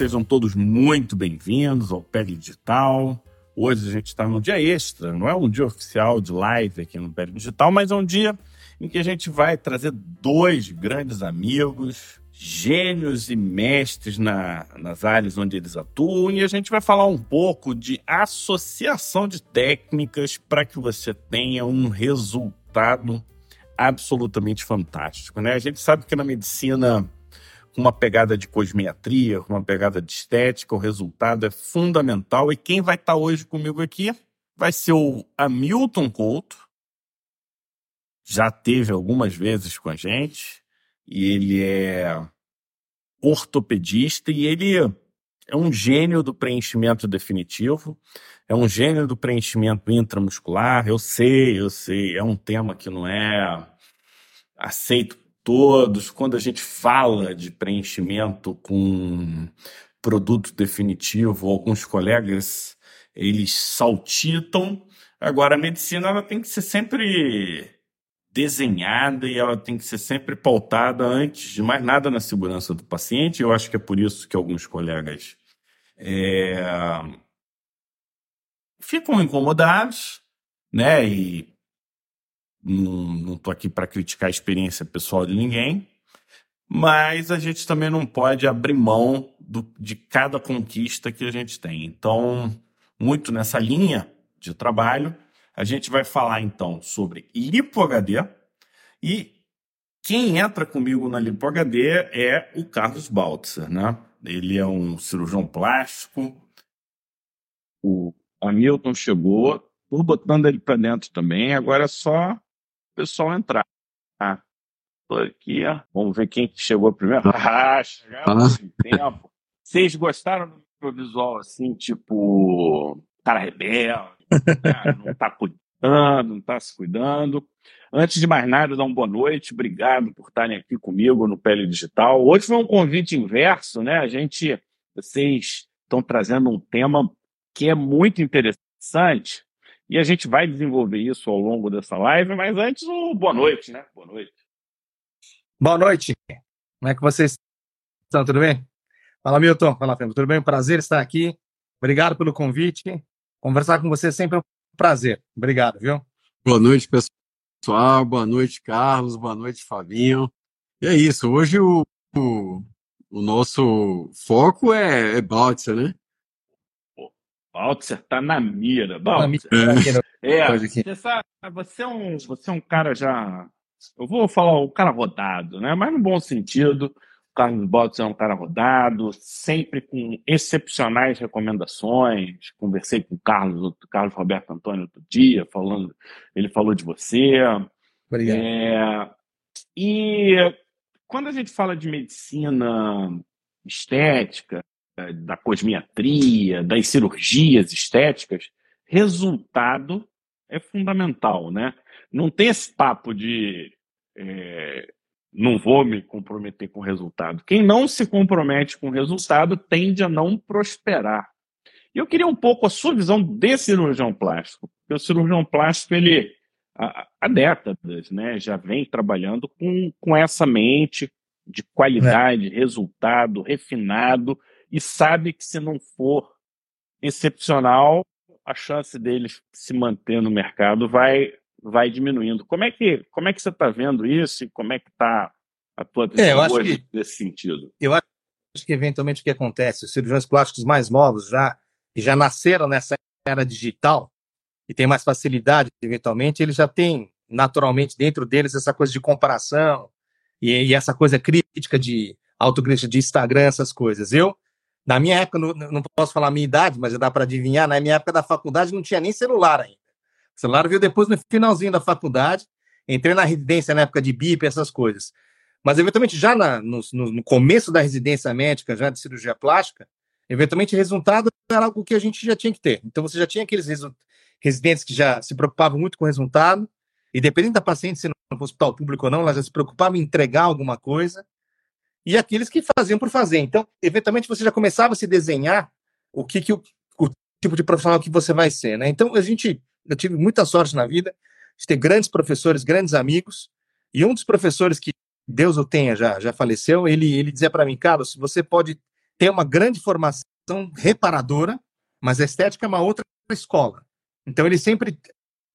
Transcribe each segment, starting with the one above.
Sejam todos muito bem-vindos ao Pele Digital. Hoje a gente está num dia extra, não é um dia oficial de live aqui no Pele Digital, mas é um dia em que a gente vai trazer dois grandes amigos, gênios e mestres na, nas áreas onde eles atuam, e a gente vai falar um pouco de associação de técnicas para que você tenha um resultado absolutamente fantástico. Né? A gente sabe que na medicina uma pegada de cosmetria, uma pegada de estética, o resultado é fundamental. E quem vai estar hoje comigo aqui vai ser o Hamilton Couto. Já teve algumas vezes com a gente. E ele é ortopedista e ele é um gênio do preenchimento definitivo, é um gênio do preenchimento intramuscular. Eu sei, eu sei, é um tema que não é aceito todos, quando a gente fala de preenchimento com produto definitivo, alguns colegas eles saltitam. Agora, a medicina ela tem que ser sempre desenhada e ela tem que ser sempre pautada antes de mais nada na segurança do paciente. Eu acho que é por isso que alguns colegas é, ficam incomodados, né? E não estou aqui para criticar a experiência pessoal de ninguém, mas a gente também não pode abrir mão do, de cada conquista que a gente tem. Então, muito nessa linha de trabalho, a gente vai falar então sobre LipoHD e quem entra comigo na LipoHD é o Carlos Baltzer, né? Ele é um cirurgião plástico. O Hamilton chegou, estou botando ele para dentro também. Agora é só pessoal entrar. Ah, tô aqui, ó. Vamos ver quem chegou primeiro. Ah, chegamos ah. em tempo. Vocês gostaram do visual assim, tipo, cara rebelde, né? não tá cuidando, não tá se cuidando. Antes de mais nada, dar uma boa noite. Obrigado por estarem aqui comigo no Pele Digital. Hoje foi um convite inverso, né? A gente, vocês estão trazendo um tema que é muito interessante, e a gente vai desenvolver isso ao longo dessa live, mas antes, um boa noite, né? Boa noite. Boa noite. Como é que vocês estão? Tudo bem? Fala, Milton. Fala, Fernando. Tudo bem? Prazer estar aqui. Obrigado pelo convite. Conversar com você é sempre um prazer. Obrigado, viu? Boa noite, pessoal. Boa noite, Carlos. Boa noite, Fabinho. E é isso. Hoje o, o, o nosso foco é, é Baltzer, né? Baltzer tá na mira. Baltzer. Tá é, você, sabe, você, é um, você é um cara já. Eu vou falar um cara rodado, né? Mas no bom sentido. O Carlos Baltzer é um cara rodado, sempre com excepcionais recomendações. Conversei com o Carlos, o Carlos Roberto Antônio outro dia, falando, ele falou de você. Obrigado. É, e quando a gente fala de medicina estética, da cosmiatria, das cirurgias estéticas, resultado é fundamental, né? Não tem esse papo de é, não vou me comprometer com o resultado. Quem não se compromete com o resultado tende a não prosperar. E eu queria um pouco a sua visão de cirurgião plástico, porque o cirurgião plástico, ele há, décadas, né, já vem trabalhando com, com essa mente de qualidade, é. resultado, refinado, e sabe que se não for excepcional, a chance dele se manter no mercado vai vai diminuindo. Como é que como é que você está vendo isso e como é que está a tua visão é, hoje que, nesse sentido? Eu acho que eventualmente o que acontece, os cirurgiões plásticos mais novos já que já nasceram nessa era digital e tem mais facilidade eventualmente, eles já têm naturalmente dentro deles essa coisa de comparação e, e essa coisa crítica de autocrítica de Instagram, essas coisas. Eu na minha época, não, não posso falar a minha idade, mas dá para adivinhar, na minha época da faculdade não tinha nem celular ainda. O celular veio depois no finalzinho da faculdade, entrei na residência na época de BIP, essas coisas. Mas, eventualmente, já na, no, no, começo da residência médica, já de cirurgia plástica, eventualmente, resultado era algo que a gente já tinha que ter. Então, você já tinha aqueles residentes que já se preocupavam muito com o resultado, e dependendo da paciente, se não no hospital público ou não, ela já se preocupava em entregar alguma coisa, e aqueles que faziam por fazer. Então, eventualmente, você já começava a se desenhar o que, que o, o tipo de profissional que você vai ser, né? Então, a gente, eu tive muita sorte na vida de ter grandes professores, grandes amigos, e um dos professores que Deus o tenha já, já faleceu, ele, ele dizia para mim, Carlos, você pode tem uma grande formação reparadora, mas a estética é uma outra escola. Então ele sempre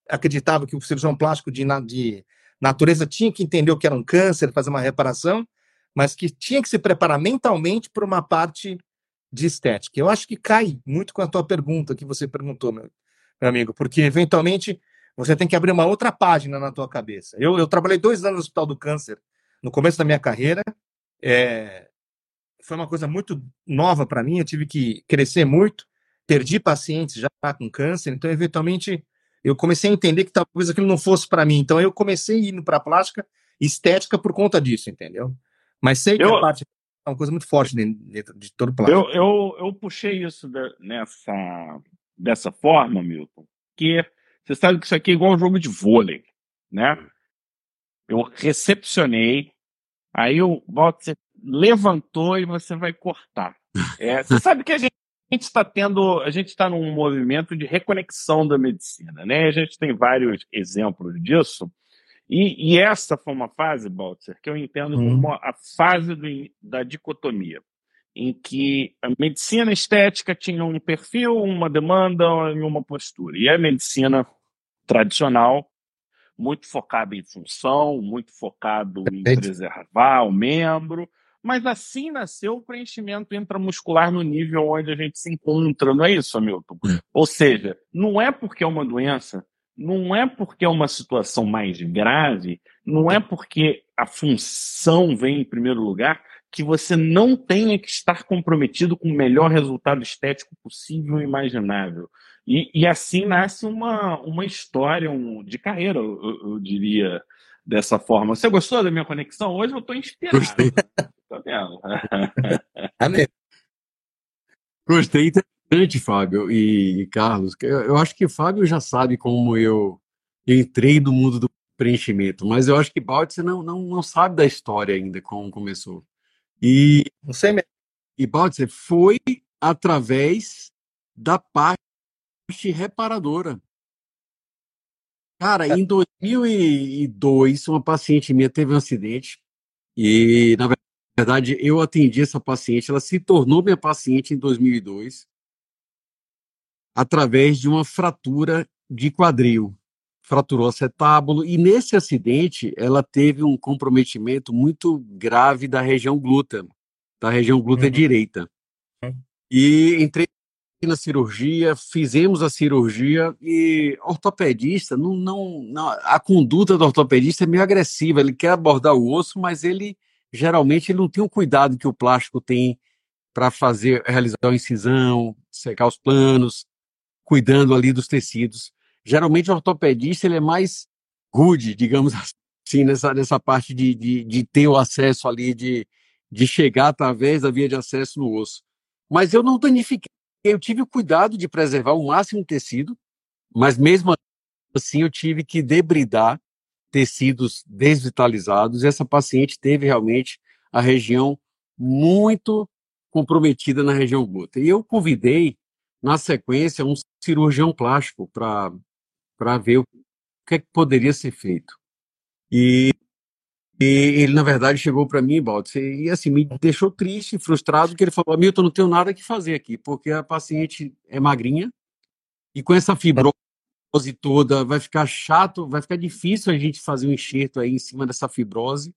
acreditava que o cirurgião plástico de, de natureza tinha que entender o que era um câncer, fazer uma reparação, mas que tinha que se preparar mentalmente para uma parte de estética. Eu acho que cai muito com a tua pergunta que você perguntou, meu, meu amigo, porque eventualmente você tem que abrir uma outra página na tua cabeça. Eu, eu trabalhei dois anos no Hospital do Câncer no começo da minha carreira. É, foi uma coisa muito nova para mim. Eu tive que crescer muito. Perdi pacientes já com câncer, então eventualmente eu comecei a entender que talvez aquilo não fosse para mim. Então eu comecei indo para a plástica estética por conta disso, entendeu? Mas sei que eu, a parte é uma coisa muito forte dentro de todo o plástico. Eu, eu, eu puxei isso de, nessa, dessa forma, Milton, que você sabe que isso aqui é igual um jogo de vôlei, né? Eu recepcionei, aí o Walter levantou e você vai cortar. É, você sabe que a gente está tendo, a gente está num movimento de reconexão da medicina, né? A gente tem vários exemplos disso. E, e essa foi uma fase, Baltzer, que eu entendo uhum. como a fase do, da dicotomia, em que a medicina estética tinha um perfil, uma demanda e uma postura. E a medicina tradicional, muito focada em função, muito focado em preservar o membro, mas assim nasceu o preenchimento intramuscular no nível onde a gente se encontra, não é isso, Hamilton? É. Ou seja, não é porque é uma doença não é porque é uma situação mais grave, não é porque a função vem em primeiro lugar, que você não tenha que estar comprometido com o melhor resultado estético possível e imaginável. E, e assim nasce uma, uma história um, de carreira, eu, eu, diria, dessa forma. Você gostou da minha conexão? Hoje eu estou inspirado. Gostei. Tá vendo? Amém. Gostei interessante, Fábio e Carlos. Eu acho que Fábio já sabe como eu entrei no mundo do preenchimento, mas eu acho que Baltzer não, não, não sabe da história ainda, como começou. E, não sei mesmo. E Baltzer foi através da parte reparadora. Cara, em 2002, uma paciente minha teve um acidente e, na verdade, eu atendi essa paciente. Ela se tornou minha paciente em 2002 através de uma fratura de quadril. Fraturou acetábulo e nesse acidente ela teve um comprometimento muito grave da região glútea, da região glútea uhum. direita. Uhum. E entrei na cirurgia, fizemos a cirurgia e ortopedista não, não, não, a conduta do ortopedista é meio agressiva, ele quer abordar o osso, mas ele geralmente ele não tem o cuidado que o plástico tem para fazer realizar a incisão, secar os planos, cuidando ali dos tecidos. Geralmente o ortopedista ele é mais rude, digamos assim, nessa, nessa parte de, de, de ter o acesso ali, de, de chegar através da via de acesso no osso. Mas eu não danifiquei, eu tive o cuidado de preservar o máximo de tecido, mas mesmo assim eu tive que debridar tecidos desvitalizados. Essa paciente teve realmente a região muito comprometida na região glútea. E eu convidei na sequência, um cirurgião plástico para ver o que, é que poderia ser feito. E, e ele, na verdade, chegou para mim, Baldo, e assim, me deixou triste, frustrado, que ele falou, Milton, não tenho nada que fazer aqui, porque a paciente é magrinha, e com essa fibrose toda, vai ficar chato, vai ficar difícil a gente fazer um enxerto aí em cima dessa fibrose.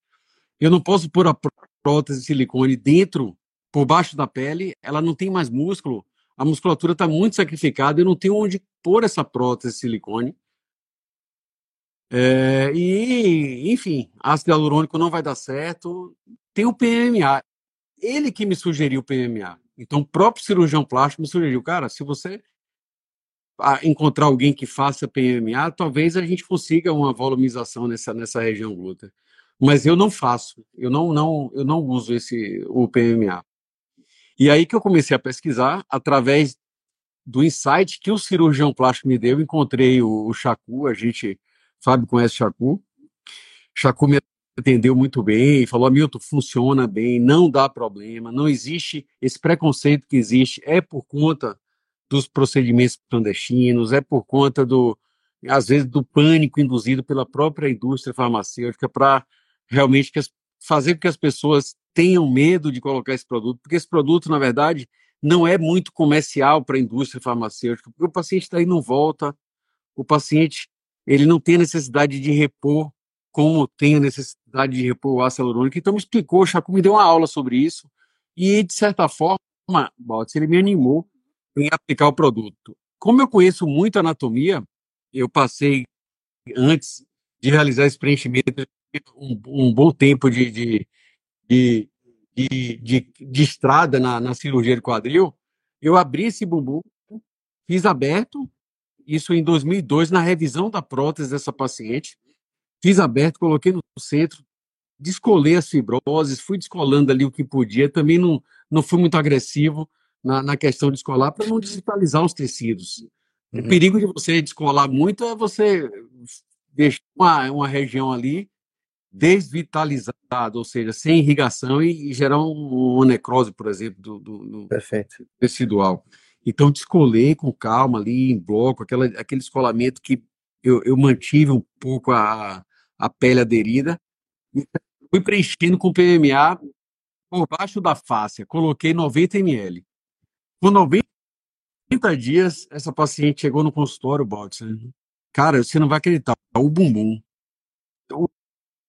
Eu não posso pôr a prótese de silicone dentro, por baixo da pele, ela não tem mais músculo, a musculatura está muito sacrificada, eu não tenho onde pôr essa prótese de silicone. É, e, enfim, ácido hialurônico não vai dar certo. Tem o PMA. Ele que me sugeriu o PMA. Então, o próprio cirurgião plástico me sugeriu, cara, se você encontrar alguém que faça PMA, talvez a gente consiga uma volumização nessa, nessa região glútea. Mas eu não faço, eu não, não, eu não uso esse, o PMA. E aí que eu comecei a pesquisar, através do insight que o cirurgião plástico me deu, encontrei o, o Chacu, a gente, Fábio conhece o Chacu, Chacu me atendeu muito bem, falou, Milton, funciona bem, não dá problema, não existe esse preconceito que existe, é por conta dos procedimentos clandestinos, é por conta do, às vezes, do pânico induzido pela própria indústria farmacêutica para realmente que as fazer com que as pessoas tenham medo de colocar esse produto, porque esse produto, na verdade, não é muito comercial para a indústria farmacêutica, porque o paciente daí não volta, o paciente ele não tem necessidade de repor como tem a necessidade de repor o ácido hialurônico. Então me explicou, o me deu uma aula sobre isso e, de certa forma, Baltz, ele me animou em aplicar o produto. Como eu conheço muito anatomia, eu passei, antes de realizar esse preenchimento, um, um bom tempo de, de, de, de, de, de estrada na, na cirurgia de quadril, eu abri esse bumbum, fiz aberto, isso em 2002, na revisão da prótese dessa paciente, fiz aberto, coloquei no centro, descolei as fibroses, fui descolando ali o que podia, também não, não fui muito agressivo na, na questão de descolar para não digitalizar os tecidos. Uhum. O perigo de você descolar muito é você deixar uma, uma região ali desvitalizada, ou seja, sem irrigação e, e gerar um, uma necrose, por exemplo, do, do, do tecidual. Então, descolei com calma ali, em bloco, aquela, aquele escolamento que eu, eu mantive um pouco a, a pele aderida, fui preenchendo com PMA por baixo da face, coloquei 90 ml. Com 90 dias, essa paciente chegou no consultório, Baltz. Cara, você não vai acreditar, o bumbum,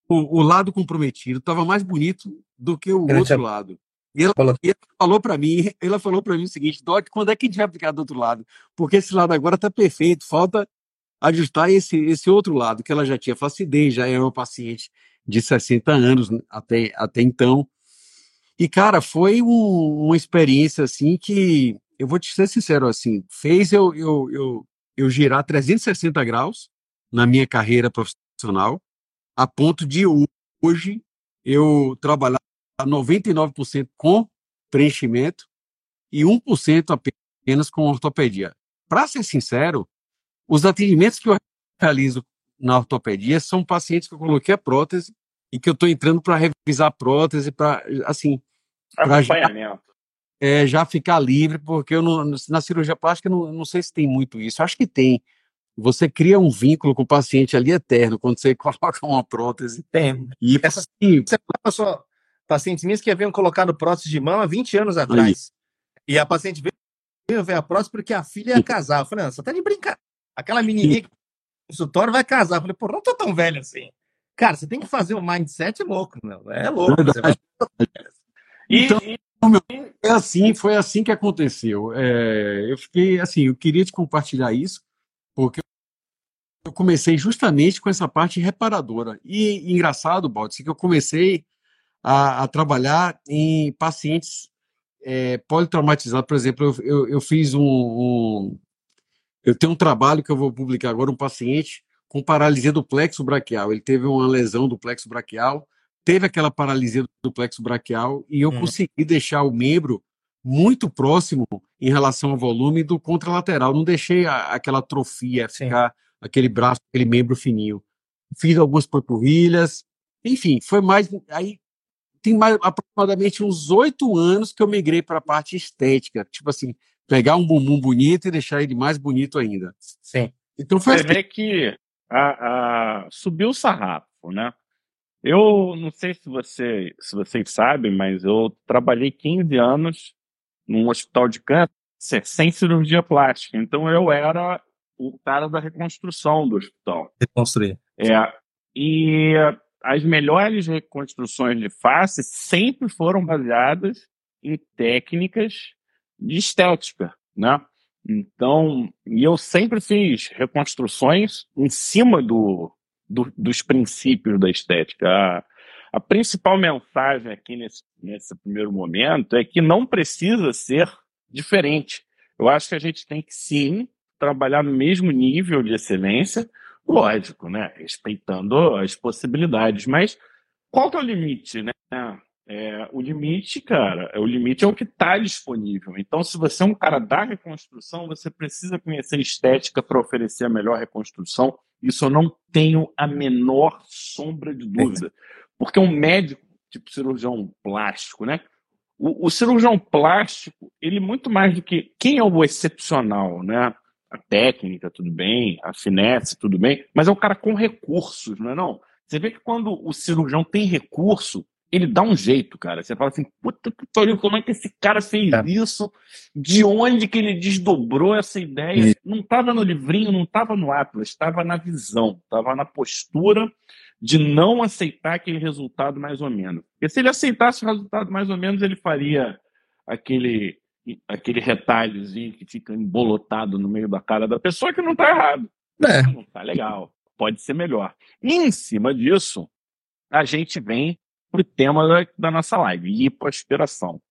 o, o lado comprometido estava mais bonito do que o outro lado. E ela, falou, falou para mim, ela falou para mim o seguinte, Doc, quando é que a gente vai aplicar do outro lado? Porque esse lado agora está perfeito, falta ajustar esse, esse outro lado, que ela já tinha flacidez, já era uma paciente de 60 anos até, até então. E, cara, foi um, uma experiência, assim, que, eu vou te ser sincero, assim, fez eu, eu, eu, eu girar 360 graus na minha carreira profissional, a ponto de hoje eu trabalhar 99% com preenchimento e 1% apenas com ortopedia. Para ser sincero, os atendimentos que eu realizo na ortopedia são pacientes que eu coloquei a prótese e que eu estou entrando para revisar a prótese, para assim, para já, é, já ficar livre, porque eu não, na cirurgia plástica não, não sei se tem muito isso. Acho que tem. Você cria um vínculo com o paciente ali eterno quando você coloca uma prótese. Tem. E Essa, assim, passou pacientes minhas que haviam colocado prótese de mão há 20 anos atrás. Aí. E a paciente veio ver a prótese porque a filha ia casar. Eu falei, não, você tá de brincadeira. Aquela menininha que consultório vai casar. Eu falei, pô, não tô tão velho assim. Cara, você tem que fazer um mindset louco, meu. É louco. Vai... Então, meu, é assim, foi assim que aconteceu. É, eu fiquei assim, eu queria te compartilhar isso, porque eu comecei justamente com essa parte reparadora. E engraçado, Baldi, que eu comecei a, a trabalhar em pacientes é, politraumatizados. Por exemplo, eu, eu, eu fiz um, um, eu tenho um trabalho que eu vou publicar agora, um paciente com paralisia do plexo braquial. Ele teve uma lesão do plexo braquial, teve aquela paralisia do plexo braquial e eu hum. consegui deixar o membro muito próximo em relação ao volume do contralateral. Não deixei a, aquela atrofia Sim. Aquele braço, aquele membro fininho. Fiz algumas panturrilhas, enfim, foi mais. Aí tem mais aproximadamente uns oito anos que eu migrei para a parte estética, tipo assim, pegar um bumbum bonito e deixar ele mais bonito ainda. Sim. Então foi Você assim. vê que a, a, subiu o sarrafo, né? Eu não sei se, você, se vocês sabem, mas eu trabalhei 15 anos num hospital de câncer sem cirurgia plástica. Então eu era o cara da reconstrução do hospital. Reconstruir. É. E as melhores reconstruções de face sempre foram baseadas em técnicas de estética, né? Então, e eu sempre fiz reconstruções em cima do, do dos princípios da estética. A, a principal mensagem aqui nesse, nesse primeiro momento é que não precisa ser diferente. Eu acho que a gente tem que sim trabalhar no mesmo nível de excelência, lógico, né? Respeitando as possibilidades, mas qual que é o limite, né? É, o limite, cara, o limite é o que está disponível. Então, se você é um cara da reconstrução, você precisa conhecer estética para oferecer a melhor reconstrução. Isso eu não tenho a menor sombra de dúvida. Porque um médico, tipo cirurgião plástico, né? O, o cirurgião plástico, ele muito mais do que quem é o excepcional, né? A técnica, tudo bem, a finesse, tudo bem, mas é um cara com recursos, não é não? Você vê que quando o cirurgião tem recurso, ele dá um jeito, cara. Você fala assim, puta que pariu, como é que esse cara fez é. isso? De onde que ele desdobrou essa ideia? Não estava no livrinho, não estava no Atlas, estava na visão, estava na postura de não aceitar aquele resultado mais ou menos. Porque se ele aceitasse o resultado mais ou menos, ele faria aquele aquele retalhozinho que fica embolotado no meio da cara da pessoa que não está errado. É. Não está legal, pode ser melhor. E em cima disso, a gente vem para o tema da, da, nossa live, lipoaspiração.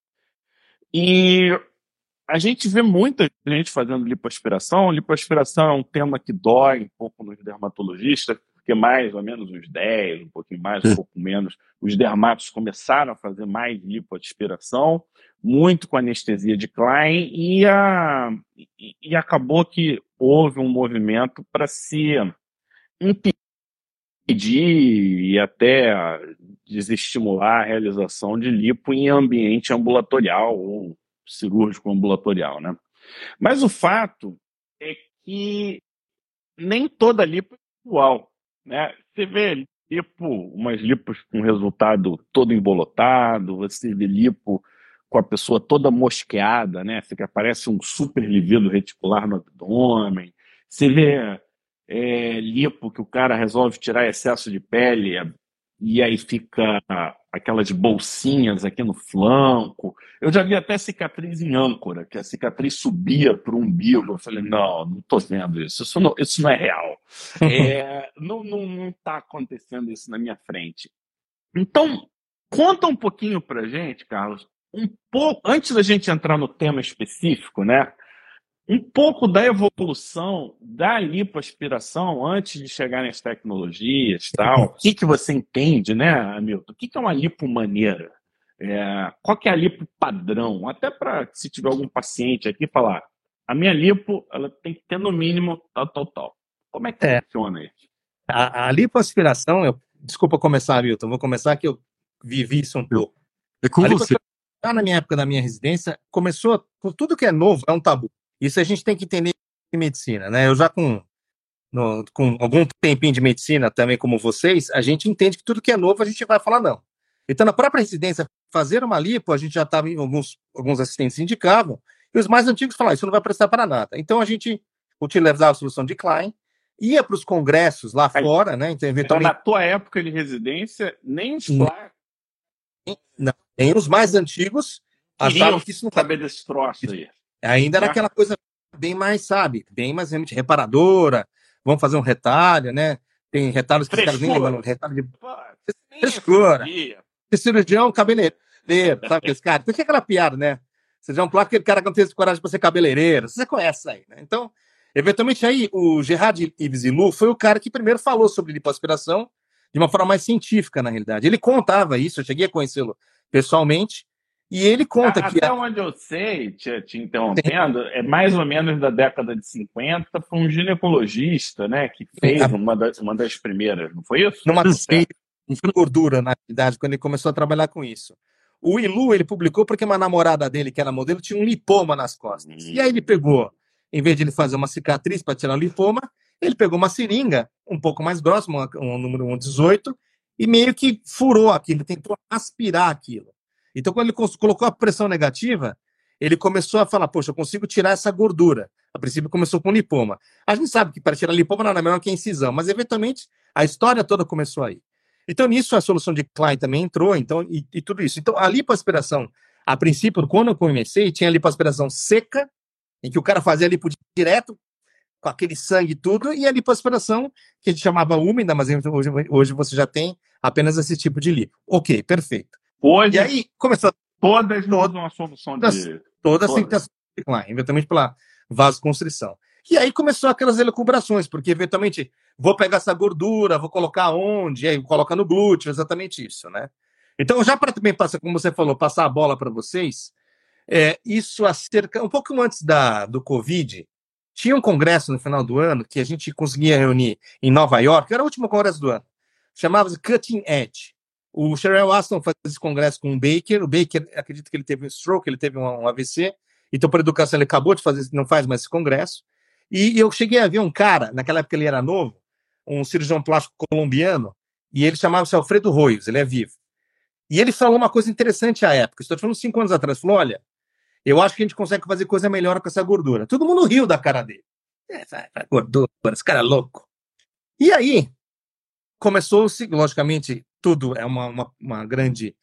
E a gente vê muita gente fazendo lipoaspiração. Lipoaspiração é um tema que dói um pouco nos dermatologistas, porque mais ou menos uns 10, um pouquinho mais, um pouco menos, os dermatos começaram a fazer mais lipoaspiração, muito com anestesia de Klein, e, a, e, e acabou que houve um movimento para se impedir e até desestimular a realização de lipo em ambiente ambulatorial ou cirúrgico ambulatorial, né? Mas o fato é que nem toda lipo é igual, né? Você vê lipo, umas lipos com resultado todo embolotado, você vê lipo com a pessoa toda mosqueada, né? Você que aparece um super livido reticular no abdômen. Você vê é, lipo que o cara resolve tirar excesso de pele e aí fica aquelas bolsinhas aqui no flanco. Eu já vi até cicatriz em âncora, que a cicatriz subia para o umbigo. Eu falei, não, não estou vendo isso, isso não, isso não é real. É, não está não, não tá acontecendo isso na minha frente. Então, conta um pouquinho para gente, Carlos, um pouco, antes da gente entrar no tema específico, né? Um pouco da evolução da lipoaspiração antes de chegar nas tecnologias tal. O que, que você entende, né, Hamilton? O que, que é uma lipo maneira? É, qual que é a lipo padrão? Até para, se tiver algum paciente aqui, falar, a minha lipo ela tem que ter no mínimo tal, tal, tal. Como é que é. funciona isso? A, a lipoaspiração, eu, desculpa começar, Hamilton, vou começar que eu vivi isso um pouco. É com você. Já na minha época da minha residência, começou, por tudo que é novo, é um tabu. Isso a gente tem que entender em medicina, né? Eu já com, no, com algum tempinho de medicina também, como vocês, a gente entende que tudo que é novo a gente vai falar não. Então, na própria residência, fazer uma lipo, a gente já estava, alguns, alguns assistentes indicavam, e os mais antigos falavam, isso não vai prestar para nada. Então, a gente utilizava a solução de Klein, ia para os congressos lá Aí, fora, né? Então, eventualmente... então, na tua época de residência, nem os não, nem os mais antigos achavam que isso não saber desse troço aí. Ainda era é. aquela coisa bem mais, sabe, bem mais realmente reparadora. Vamos fazer um retalho, né? Tem retalhos que os caras nem lembram. Retalho de. Frescura. Cirurgião cabeleireiro, sabe esse cara? Tem que aquela piada, né? Cirurgião plástico, aquele cara que não tem coragem para ser cabeleireiro. Você conhece aí, né? Então, eventualmente aí, o Gerard Illu foi o cara que primeiro falou sobre lipoaspiração de uma forma mais científica, na realidade. Ele contava isso, eu cheguei a conhecê-lo pessoalmente, e ele conta Até que. Até onde eu sei, te, te interrompendo, é mais ou menos da década de 50, foi um ginecologista, né, que fez uma das, uma das primeiras, não foi isso? Numa gordura, na verdade, quando ele começou a trabalhar com isso. O Ilu, ele publicou porque uma namorada dele, que era modelo, tinha um lipoma nas costas. E aí ele pegou, em vez de ele fazer uma cicatriz para tirar o lipoma, ele pegou uma seringa um pouco mais grossa, um número 18, e meio que furou aquilo, tentou aspirar aquilo. Então, quando ele colocou a pressão negativa, ele começou a falar: Poxa, eu consigo tirar essa gordura. A princípio, começou com lipoma. A gente sabe que para tirar lipoma nada melhor que a incisão, mas eventualmente a história toda começou aí. Então, nisso a solução de Klein também entrou, então, e, e tudo isso. Então, a lipoaspiração, a princípio, quando eu comecei, tinha a lipoaspiração seca, em que o cara fazia lipo direto, com aquele sangue e tudo, e a lipoaspiração, que a gente chamava úmida, mas hoje, hoje você já tem apenas esse tipo de lipo. Ok, perfeito. Hoje, e aí começou todas todas uma solução todas, de todas sem ter eventualmente pela vasoconstrição. E aí começou aquelas elucubrações, porque eventualmente vou pegar essa gordura, vou colocar onde, e aí coloca no glúteo, exatamente isso, né? Então, já para também passar, como você falou, passar a bola para vocês, é, isso acerca um pouco antes da do Covid, tinha um congresso no final do ano que a gente conseguia reunir em Nova York, era o último congresso do ano, chamava-se Cutting Edge. O Sherrill Aston faz esse congresso com o Baker. O Baker, acredito que ele teve um stroke, ele teve um, AVC. Então, para educação, ele acabou de fazer, não faz mais esse congresso. E eu cheguei a ver um cara, naquela época ele era novo, um cirurgião plástico colombiano, e ele chamava-se Alfredo Royos, ele é vivo. E ele falou uma coisa interessante à época. Estou falando cinco anos atrás. Falou: olha, eu acho que a gente consegue fazer coisa melhor com essa gordura. Todo mundo riu da cara dele. É, gordura, esse cara é louco. E aí, começou-se, logicamente, tudo é uma, uma, uma grande,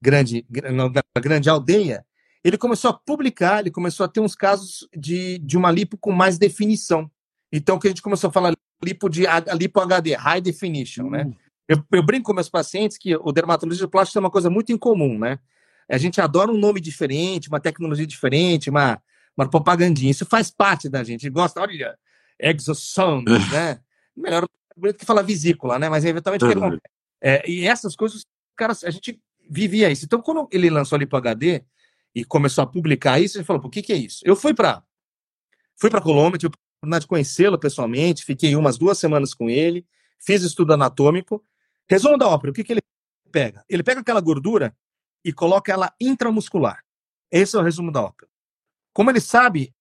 grande, uma grande aldeia. Ele começou a publicar, ele começou a ter uns casos de, de uma lipo com mais definição. Então, que a gente começou a falar lipo de lipo HD, high definition, né? Hum. Eu, eu, brinco com meus pacientes que o dermatologista plástico é uma coisa muito incomum, né? A gente adora um nome diferente, uma tecnologia diferente, uma, uma propagandinha. Isso faz parte da gente. A gosta, olha, exosound, né? Melhor que falar vesícula, né? Mas eventualmente uhum. É, e essas coisas, cara, a gente vivia isso. Então, quando ele lançou ali para HD e começou a publicar isso, ele falou: "Por que que é isso?". Eu fui para fui para Colômbia, tive a oportunidade de conhecê-lo pessoalmente, fiquei umas duas semanas com ele, fiz estudo anatômico. Resumo da ópera, o que que ele pega? Ele pega aquela gordura e coloca ela intramuscular. Esse é o resumo da ópera. Como ele sabe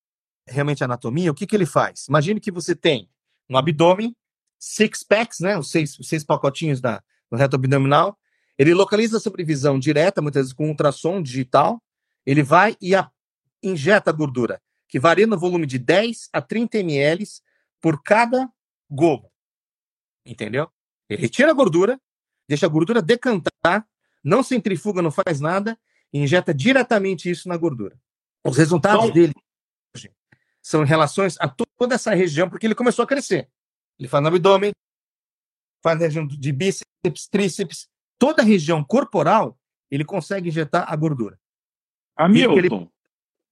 realmente anatomia, o que que ele faz? Imagine que você tem um abdômen six packs, né, os seis, os seis pacotinhos da, do reto abdominal. Ele localiza a sobrevisão direta, muitas vezes com ultrassom digital. Ele vai e a, injeta a gordura, que varia no volume de 10 a 30 ml por cada globo. Entendeu? Ele retira a gordura, deixa a gordura decantar, não centrifuga, não faz nada, e injeta diretamente isso na gordura. Os resultados então, dele são em relações a toda essa região, porque ele começou a crescer. Ele faz no abdômen, faz região de bíceps, tríceps, toda a região corporal, ele consegue injetar a gordura. Hamilton, ele...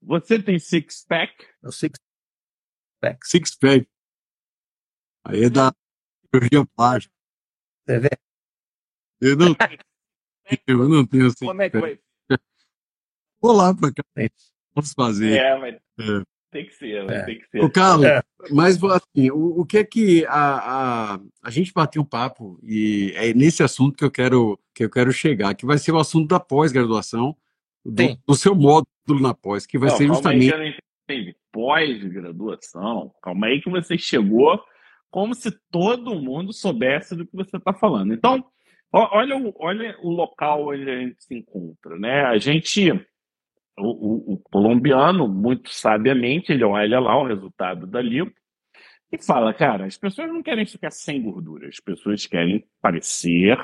você tem six pack? É six pack. Six pack. Aí é da cirurgia plástica. Você vê? Eu não, eu não tenho six Como é que vai? Vou lá pra cá. Vamos fazer. É, mas... É. Tem que ser, né? é. tem que ser. O Carlos, é. mas assim, o, o, que é que a, a, a gente bateu um papo e é nesse assunto que eu quero que eu quero chegar, que vai ser o assunto da pós-graduação, do, do, seu módulo na pós, que vai não, ser justamente. Calma aí, pós-graduação. Calma aí que você chegou como se todo mundo soubesse do que você está falando. Então, olha, olha o local onde a gente se encontra, né? A gente o, o, o, colombiano, muito sabiamente, ele olha lá o resultado da lipo e fala, cara, as pessoas não querem ficar sem gordura, as pessoas querem parecer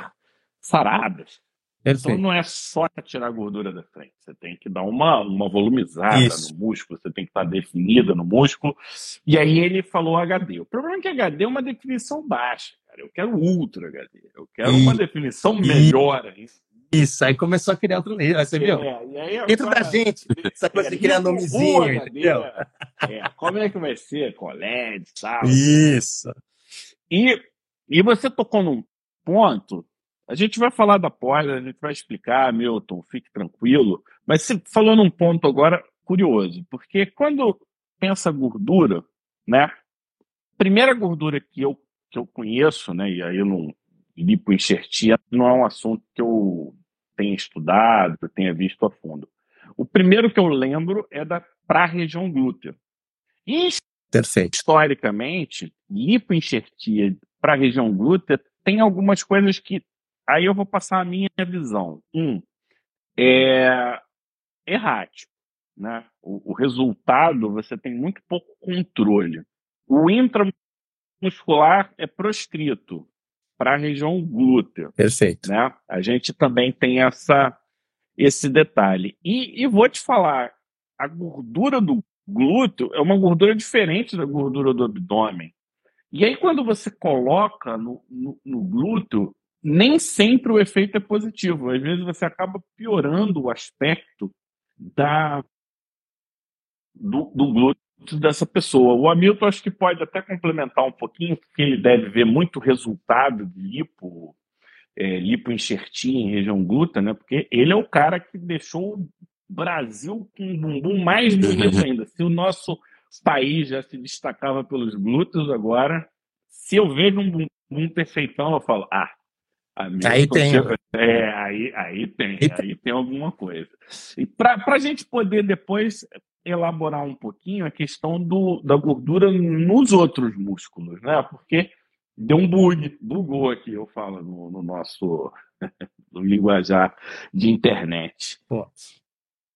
saradas. Então não é só tirar a gordura da frente, você tem que dar uma, uma volumizada Isso. no músculo, você tem que estar definida no músculo. E aí ele falou HD. O problema é que HD é uma definição baixa, cara. Eu quero ultra HD. Eu quero e... uma definição melhor ainda. Isso, aí começou a criar outro livro, você viu? É, Dentro da gente, essa coisa de criar nomezinho, entendeu? É, como é que vai ser? Colégio, tal. Isso. E, e você tocou num ponto, a gente vai falar da pós, a gente vai explicar, Milton, fique tranquilo, mas você falou num ponto agora curioso, porque quando pensa gordura, né? Primeira gordura que eu, que eu conheço, né? E aí eu não lipoenxertia não é um assunto que eu tenha estudado, tenha visto a fundo. O primeiro que eu lembro é da para a região glútea. E, Perfeito. historicamente, lipoenxertia para a região glútea tem algumas coisas que aí eu vou passar a minha visão. Um, é errático. Né? O, o resultado você tem muito pouco controle. O intramuscular é proscrito para a região glútea. Perfeito. Né? A gente também tem essa, esse detalhe. E, e vou te falar, a gordura do glúteo é uma gordura diferente da gordura do abdômen. E aí, quando você coloca no, no, no glúteo, nem sempre o efeito é positivo. Às vezes você acaba piorando o aspecto da, do, do glúteo dessa pessoa. O Hamilton acho que pode até complementar um pouquinho, porque ele deve ver muito resultado de lipo, é, lipoenxertia em região glútea, né? Porque ele é o cara que deixou o Brasil com um bumbum mais bonito ainda. Se o nosso país já se destacava pelos glúteos, agora, se eu vejo um bumbum perfeitão, eu falo, ah, aí tem. É, aí, aí tem, aí tem alguma coisa. E para a gente poder depois elaborar um pouquinho a questão do, da gordura nos outros músculos, né? Porque deu um bug, bugou aqui, eu falo no, no nosso no linguajar de internet. Pô.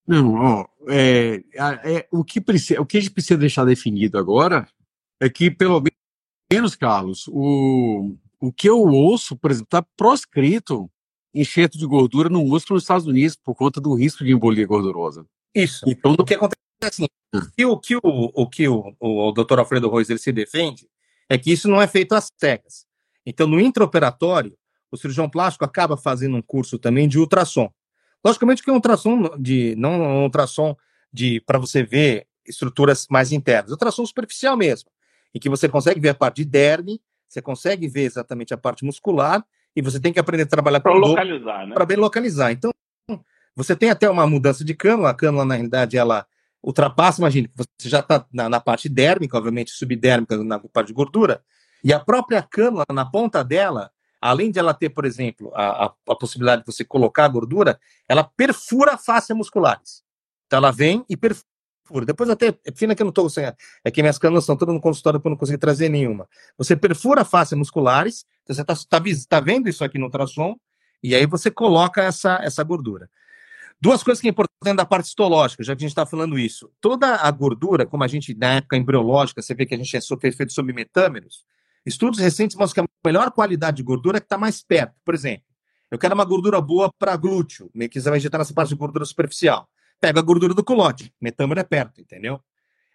Não, ó, é, é, o, que precisa, o que a gente precisa deixar definido agora é que, pelo menos, Carlos, o, o que eu ouço, por exemplo, está proscrito enxerto de gordura no músculo nos Estados Unidos por conta do risco de embolia gordurosa. Isso. Então, o que acontece assim, o que o, o, que o, o, o Dr. Alfredo Reis ele se defende é que isso não é feito às cegas. Então, no intraoperatório, o cirurgião plástico acaba fazendo um curso também de ultrassom. Logicamente que é um ultrassom de não um ultrassom de para você ver estruturas mais internas, ultrassom superficial mesmo, em que você consegue ver a parte de derme, você consegue ver exatamente a parte muscular e você tem que aprender a trabalhar para localizar, né? Para bem localizar. Então, você tem até uma mudança de cânula, a cânula na realidade ela ultrapassa, imagine que você já está na, na, parte dérmica, obviamente subdérmica na parte de gordura, e a própria cânula na ponta dela além de ela ter, por exemplo, a, a, a, possibilidade de você colocar a gordura, ela perfura face musculares. Então ela vem e perfura. Depois até, pena que eu não estou sem. É que minhas câmeras estão todas no consultório para eu não conseguir trazer nenhuma. Você perfura face musculares, então você está tá, tá vendo isso aqui no ultrassom, e aí você coloca essa, essa gordura. Duas coisas que é importante da parte histológica, já que a gente está falando isso. Toda a gordura, como a gente, na época embriológica, você vê que a gente é feito sobre metâmeros, Estudos recentes mostram que a melhor qualidade de gordura é que está mais perto. Por exemplo, eu quero uma gordura boa para glúteo, que você vai injetar nessa parte de gordura superficial. Pega a gordura do culote, metâmero é perto, entendeu?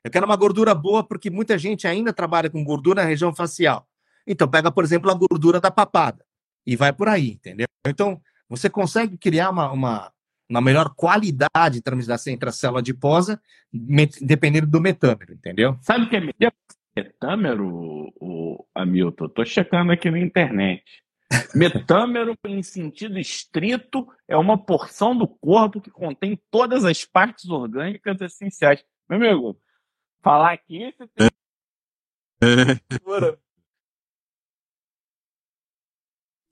Eu quero uma gordura boa porque muita gente ainda trabalha com gordura na região facial. Então, pega, por exemplo, a gordura da papada e vai por aí, entendeu? Então, você consegue criar uma, uma, uma melhor qualidade entre a célula adiposa, dependendo do metâmero, entendeu? Sabe o que é Metâmero, o Hamilton, estou checando aqui na internet. Metâmero, em sentido estrito, é uma porção do corpo que contém todas as partes orgânicas essenciais. Meu amigo, falar aqui, você tem...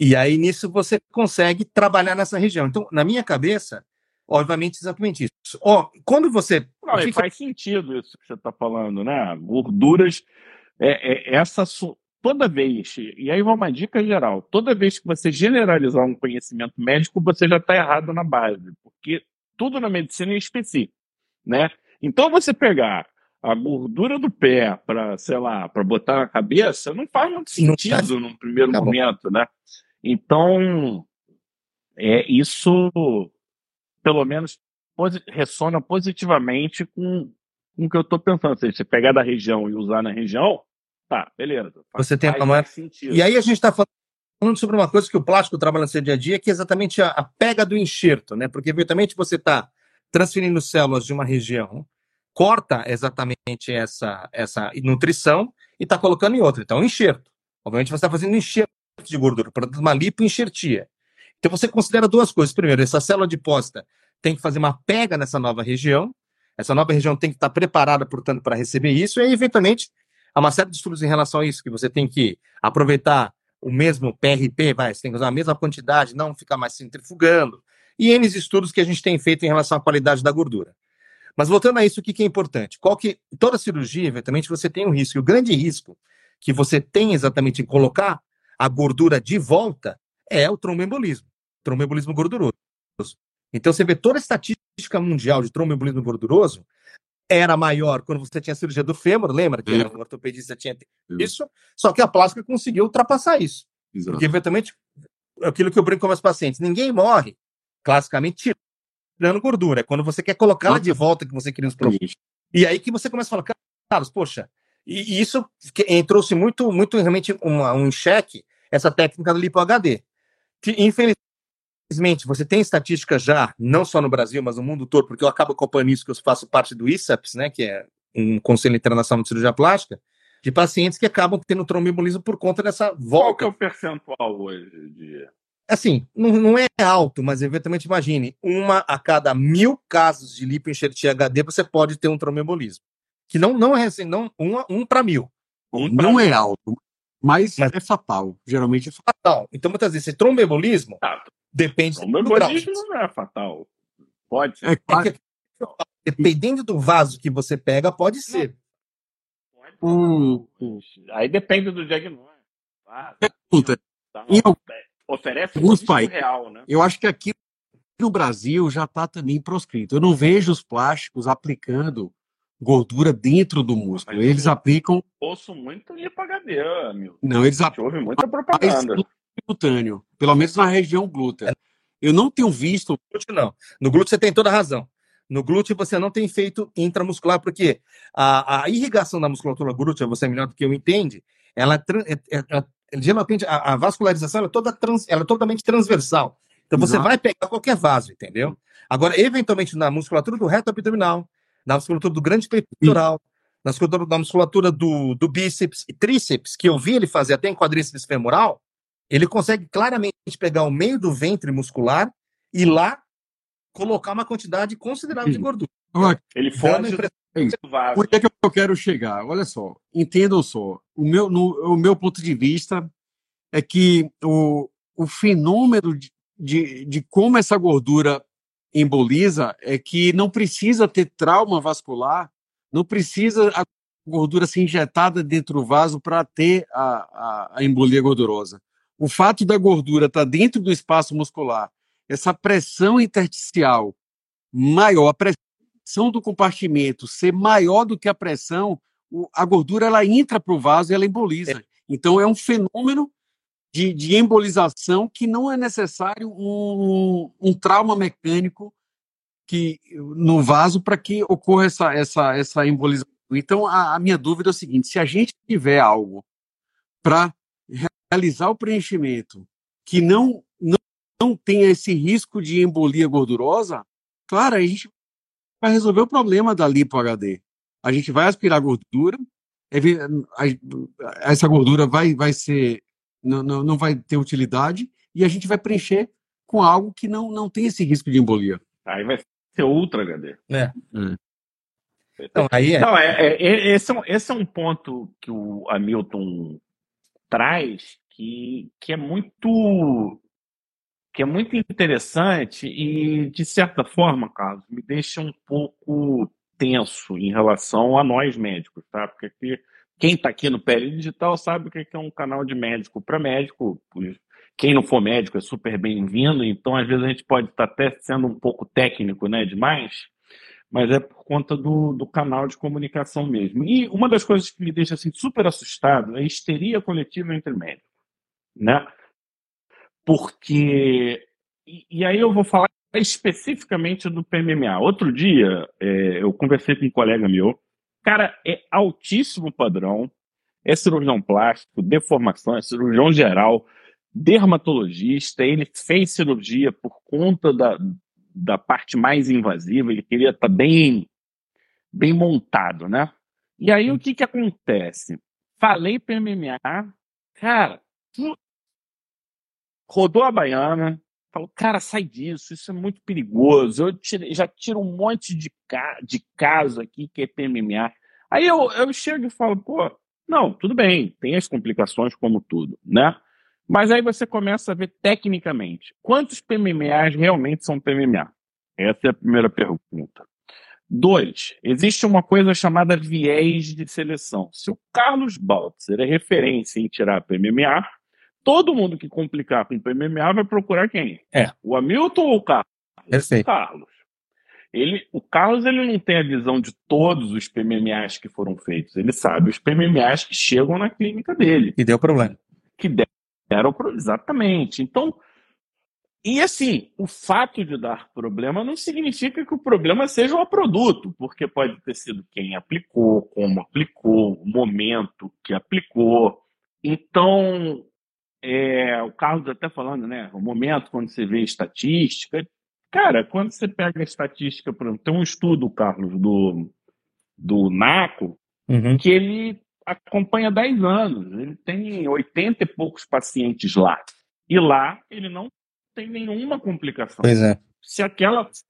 E aí, nisso, você consegue trabalhar nessa região. Então, na minha cabeça, obviamente, exatamente isso. Ó, quando você. Não, fica... Faz sentido isso que você está falando, né? Gorduras. É, é, essa toda vez, e aí vai uma dica geral: toda vez que você generalizar um conhecimento médico, você já está errado na base, porque tudo na medicina é específico, né? Então, você pegar a gordura do pé para, sei lá, para botar na cabeça, não faz muito sentido no primeiro tá momento, né? Então, é isso pelo menos posi ressona positivamente com, com o que eu estou pensando. Se você pegar da região e usar na região, tá, beleza. Você tem a maior... E aí a gente está falando sobre uma coisa que o plástico trabalha no seu dia a dia, que é exatamente a, a pega do enxerto, né? Porque eventualmente você está transferindo células de uma região, corta exatamente essa, essa nutrição e está colocando em outra. Então, enxerto. Obviamente você está fazendo enxerto de gordura, para uma lipoenxertia. Então você considera duas coisas. Primeiro, essa célula adiposta tem que fazer uma pega nessa nova região. Essa nova região tem que estar preparada, portanto, para receber isso. E aí, eventualmente, há uma série de estudos em relação a isso, que você tem que aproveitar o mesmo PRP, vai, você tem que usar a mesma quantidade, não ficar mais centrifugando. E N estudos que a gente tem feito em relação à qualidade da gordura. Mas voltando a isso, o que é importante? Qual que, toda cirurgia, eventualmente, você tem um risco. E o grande risco que você tem exatamente em colocar a gordura de volta é o tromboembolismo tromboembolismo gorduroso. Então você vê toda a estatística mundial de tromboembolismo gorduroso era maior quando você tinha cirurgia do fêmur, lembra que o ortopedista tinha isso, só que a plástica conseguiu ultrapassar isso. Exato. Porque eventualmente aquilo que eu brinco com meus pacientes, ninguém morre classicamente tirando gordura, é quando você quer colocá-la de volta que você cria os problemas. E aí que você começa a falar, Carlos, poxa, e, isso trouxe muito, muito realmente uma, um cheque essa técnica do lipo HD. Que, infelizmente, você tem estatísticas já, não só no Brasil, mas no mundo todo, porque eu acabo acompanhando isso, que eu faço parte do ISAPS, né, que é um Conselho Internacional de Cirurgia Plástica, de pacientes que acabam tendo tromboembolismo por conta dessa volta. Qual que é o percentual hoje de... Assim, não, não é alto, mas eventualmente imagine, uma a cada mil casos de lipoenxertia HD, você pode ter um tromboembolismo. Que não, não é assim, não, um, um para mil. Um não mil. é alto, mas, mas, é fatal. Geralmente é fatal. Então, muitas vezes, esse tromboembolismo, ah, Depende o do grau. não é fatal. Pode ser. É, é que, dependendo do vaso que você pega, pode ser. Pode hum, Aí depende do diagnóstico. Ah, Pergunta. Tá, em, Oferece um pai. real, né? Eu acho que aqui no Brasil já está também proscrito. Eu não vejo os plásticos aplicando gordura dentro do músculo. Mas Eles eu- aplicam. Ouço muito lipo HD, amigo. Não, eles A aplicam. gente ouve muita propaganda. cutâneo, pelo menos na região glútea. Eu não tenho visto. glúteo não. No glúteo você tem toda a razão. No glúteo você não tem feito intramuscular, porque a, a irrigação da musculatura glútea, você é melhor do que eu entende, ela, é é- é- é- geralmente a, a vascularização ela é, toda trans- ela é totalmente transversal. Então você Exato. vai pegar qualquer vaso, entendeu? Agora, eventualmente, na musculatura do reto abdominal, na musculatura do grande peitoral, na musculatura, na musculatura do, do bíceps e tríceps, que eu vi ele fazer até em quadríceps femoral, ele consegue claramente pegar o meio do ventre muscular e lá colocar uma quantidade considerável de Sim. gordura. Olha, Ele foge impressão- do vaso. Onde é que eu quero chegar? Olha só, entendam só. O meu, no- o meu ponto de vista é que o, o fenômeno de, de, de como essa gordura emboliza é que não precisa ter trauma vascular, não precisa a gordura ser injetada dentro do vaso para ter a, a, a embolia gordurosa. O fato da gordura estar dentro do espaço muscular, essa pressão intersticial maior, a pressão do compartimento ser maior do que a pressão, a gordura ela entra para o vaso e ela emboliza. Então é um fenômeno de, de embolização que não é necessário um, um trauma mecânico que no vaso para que ocorra essa, essa, essa embolização. Então a, a minha dúvida é o seguinte: se a gente tiver algo para realizar o preenchimento que não, não, não tenha esse risco de embolia gordurosa, claro, a gente vai resolver o problema da lipo HD. A gente vai aspirar gordura, essa gordura vai, vai ser, não, não, não vai ter utilidade, e a gente vai preencher com algo que não, não tem esse risco de embolia. Aí vai ser Ultra HD. Então, aí é. Não, é, é- é- esse, é um, esse é um ponto que o Hamilton traz que, que é muito que é muito interessante e, de certa forma, Carlos, me deixa um pouco tenso em relação a nós médicos, tá? Porque aqui, quem está aqui no PL Digital sabe o que é um canal de médico para médico. Quem não for médico é super bem-vindo, então às vezes a gente pode estar até sendo um pouco técnico né, demais, mas é por conta do, do canal de comunicação mesmo. E uma das coisas que me deixa assim, super assustado é a histeria coletiva entre médicos. Né? Porque. E, e aí eu vou falar especificamente do PMMA. Outro dia é, eu conversei com um colega meu. Cara, é altíssimo padrão. É cirurgião plástico, deformação, é cirurgião geral, dermatologista. Ele fez cirurgia por conta da, da parte mais invasiva. Ele queria estar bem, bem montado, né? E aí o que que acontece? Falei PMMA, cara, tu- rodou a baiana, falou, cara, sai disso, isso é muito perigoso. Eu tirei- já tiro um monte de, ca de caso aqui que é PMMA. Aí eu, eu chego e falo, pô, não, tudo bem, tem as complicações como tudo, né? Mas aí você começa a ver tecnicamente quantos PMMAs realmente são PMMA. Essa é a primeira pergunta. Dois, existe uma coisa chamada viés de seleção. Se o Carlos Baltzer é referência em tirar PMMA, todo mundo que complicar com PMMA vai procurar quem? É. O Hamilton ou o Carlos? Perfeito. Carlos. Ele, o Carlos ele não tem a visão de todos os PMMAs que foram feitos. Ele sabe os PMMAs que chegam na clínica dele, E deu problema. que deram pro- exatamente. Então, e assim, o fato de dar problema não significa que o problema seja o produto, porque pode ter sido quem aplicou, como aplicou, o momento que aplicou. Então, é, o Carlos até falando, né? O momento quando você vê estatística. Cara, quando você pega a estatística, por exemplo, tem um estudo, Carlos, do, do NACO, Uhum. que ele acompanha 10 anos. Ele tem 80 e poucos pacientes lá. E lá ele não tem nenhuma complicação. Pois é. Se aquela, se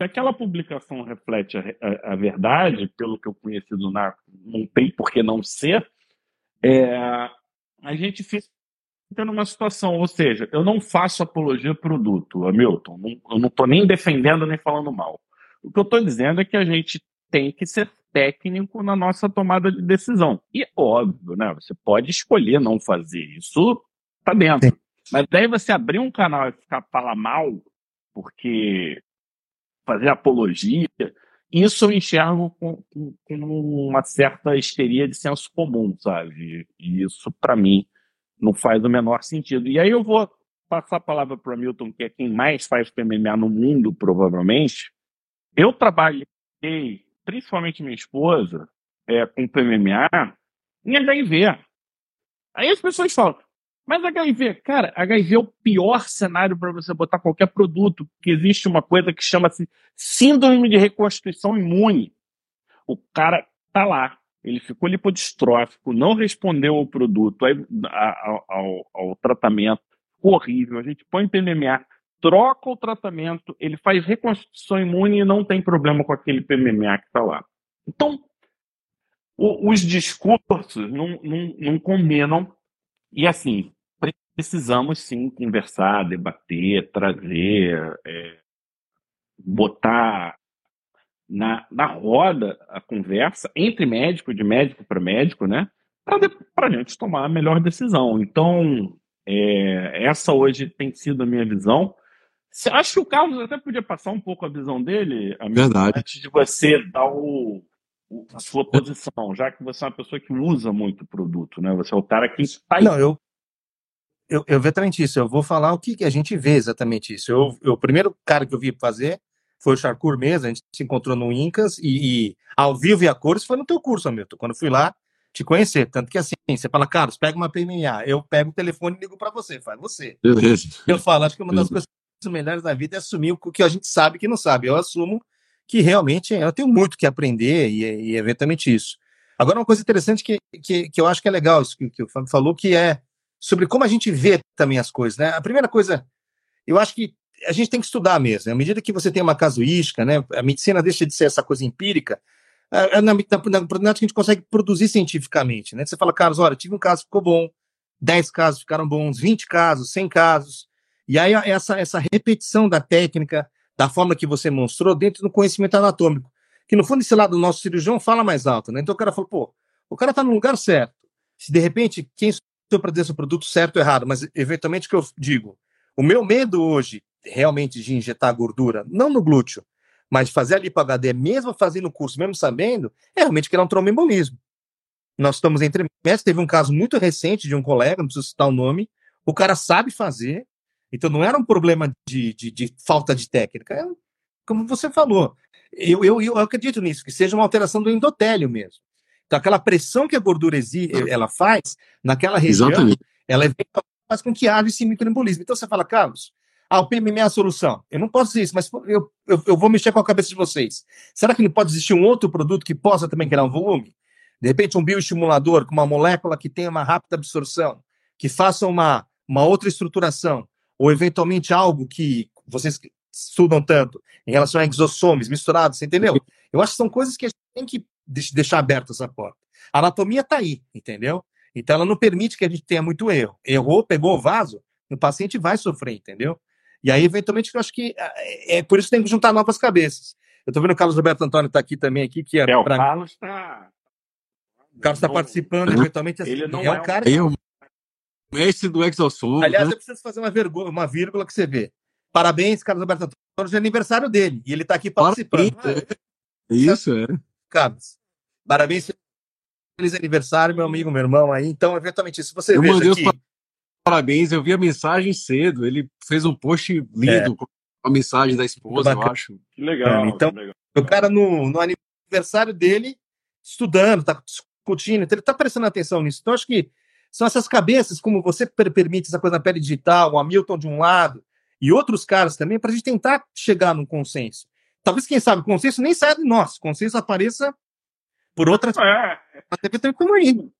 aquela publicação reflete a, a- a verdade, pelo que eu conheci do NACO, não tem por que não ser, é, a gente fica numa situação, ou seja, eu não faço apologia ao produto, Hamilton, eu não estou nem defendendo nem falando mal. O que eu estou dizendo é que a gente tem que ser técnico na nossa tomada de decisão. E óbvio, né? Você pode escolher não fazer isso, tá dentro. Mas daí você abrir um canal e ficar falar mal, porque fazer apologia, isso eu enxergo com, com, com uma certa histeria de senso comum, sabe? E isso, para mim, não faz o menor sentido. E aí eu vou passar a palavra para o Milton, que é quem mais faz PMMA no mundo, provavelmente. Eu trabalhei, principalmente minha esposa, é, com PMMA em HIV. Aí as pessoas falam, mas HIV, cara, HIV é o pior cenário para você botar qualquer produto, porque existe uma coisa que chama-se síndrome de reconstituição imune. O cara tá lá, ele ficou lipodistrófico, não respondeu ao produto, ao, ao, ao tratamento, horrível. A gente põe PMMA, troca o tratamento, ele faz reconstituição imune e não tem problema com aquele PMMA que está lá. Então, o, os discursos não, não, não combinam e assim, precisamos sim conversar, debater, trazer, é, botar na, na roda a conversa entre médico, de médico para médico, né? Para a gente tomar a melhor decisão. Então, é, essa hoje tem sido a minha visão. Acho que o Carlos até podia passar um pouco a visão dele, amigo, Verdade. antes de você dar o, a sua posição, já que você é uma pessoa que usa muito o produto, né? Você é o cara que está Não, eu, eu, eu exatamente isso. Eu vou falar o que, que a gente vê exatamente isso. Eu, eu, o primeiro cara que eu vi fazer foi o Charcour mesmo. A gente se encontrou no Incas e, e ao vivo e a cores foi no teu curso, Hamilton. Quando fui lá te conhecer. Tanto que assim, você fala, Carlos, pega uma PMA. Eu pego o telefone e ligo para você. Faz você. Beleza. Eu falo, acho que uma das coisas melhores da vida é assumir o que a gente sabe que não sabe. Eu assumo que realmente eu tenho muito que aprender e, e eventualmente isso. Agora, uma coisa interessante que, que, que eu acho que é legal, isso que, que o Fábio falou, que é sobre como a gente vê também as coisas. Né? A primeira coisa, eu acho que a gente tem que estudar mesmo. Né? À medida que você tem uma casuística, né? a medicina deixa de ser essa coisa empírica, na, na, na, na a gente consegue produzir cientificamente. Né? Você fala, Carlos, olha, tive um caso que ficou bom, 10 casos ficaram bons, 20 casos, 100 casos. E aí essa, essa repetição da técnica, da forma que você mostrou dentro do conhecimento anatômico, que no fundo esse lado do nosso cirurgião fala mais alto. Né? Então o cara falou, pô, o cara está no lugar certo. Se de repente, quem para dizer o produto certo ou errado, mas eventualmente o que eu digo, o meu medo hoje, realmente, de injetar gordura, não no glúteo, mas fazer a lipo-HD, mesmo fazendo o curso, mesmo sabendo, é realmente criar um tromboembolismo. Nós estamos entre mestres, teve um caso muito recente de um colega, não preciso citar o nome, o cara sabe fazer, então não era um problema de, de, de falta de técnica, é, como você falou. Eu, eu, eu acredito nisso, que seja uma alteração do endotélio mesmo. Então, aquela pressão que a gordura exige, ela faz naquela região, Exatamente. ela faz com que haja esse microembolismo. Então, você fala, Carlos, ah, o PMM é a solução. Eu não posso dizer isso, mas eu, eu, eu, vou mexer com a cabeça de vocês. Será que não pode existir um outro produto que possa também criar um volume? De repente, um bioestimulador com uma molécula que tenha uma rápida absorção, que faça uma, uma outra estruturação, ou eventualmente algo que vocês estudam tanto em relação a exossomes misturados, você entendeu? Eu acho que são coisas que a gente tem que deixar aberta essa porta. A anatomia está aí, entendeu? Então ela não permite que a gente tenha muito erro. Errou, pegou o vaso, o paciente vai sofrer, entendeu? E aí, eventualmente, eu acho que é, é por isso que tem que juntar novas cabeças. Eu estou vendo o Carlos Roberto Antônio está aqui também, aqui, que é, é o Carlos está. O Carlos está participando, eventualmente. Assim, ele não é, é o cara. Eu, mestre do Exosom. Aliás, né? eu preciso fazer uma, uma vírgula que você vê. Parabéns, Carlos Roberto Antônio, é aniversário dele. E ele está aqui participando. Parabéns, é. Isso, é. Carlos. Parabéns, feliz aniversário, meu amigo, meu irmão aí. Então, eventualmente, se você eu mandei aqui... parabéns, eu vi a mensagem cedo. Ele fez um post lindo é. com a mensagem da esposa, eu acho. Que legal. É, então, legal. o cara no, no aniversário dele, estudando, tá discutindo, então ele tá prestando atenção nisso. Então, acho que são essas cabeças, como você permite essa coisa na pele digital, o Hamilton de um lado, e outros caras também, para a gente tentar chegar num consenso. Talvez, quem sabe, o consenso nem saia de nós, o consenso apareça por outras. É. Ter como ir.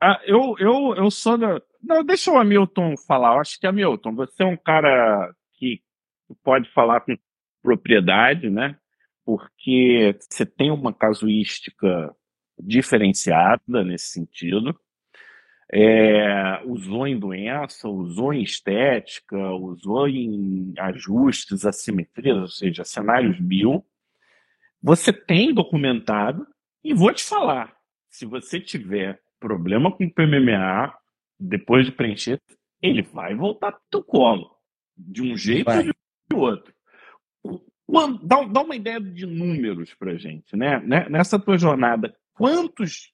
Ah, eu, eu, eu sou da. Não, deixa o Hamilton falar. Eu acho que, Hamilton, você é um cara que pode falar com propriedade, né? Porque você tem uma casuística diferenciada nesse sentido é, usou em doença, usou em estética, usou em ajustes, assimetrias, ou seja, cenários bio. Você tem documentado, e vou te falar: se você tiver problema com PMMA, depois de preencher, ele vai voltar para o colo, de um jeito vai. ou de outro. Quando, dá, dá, uma ideia de números para gente, né? né? Nessa tua jornada, quantos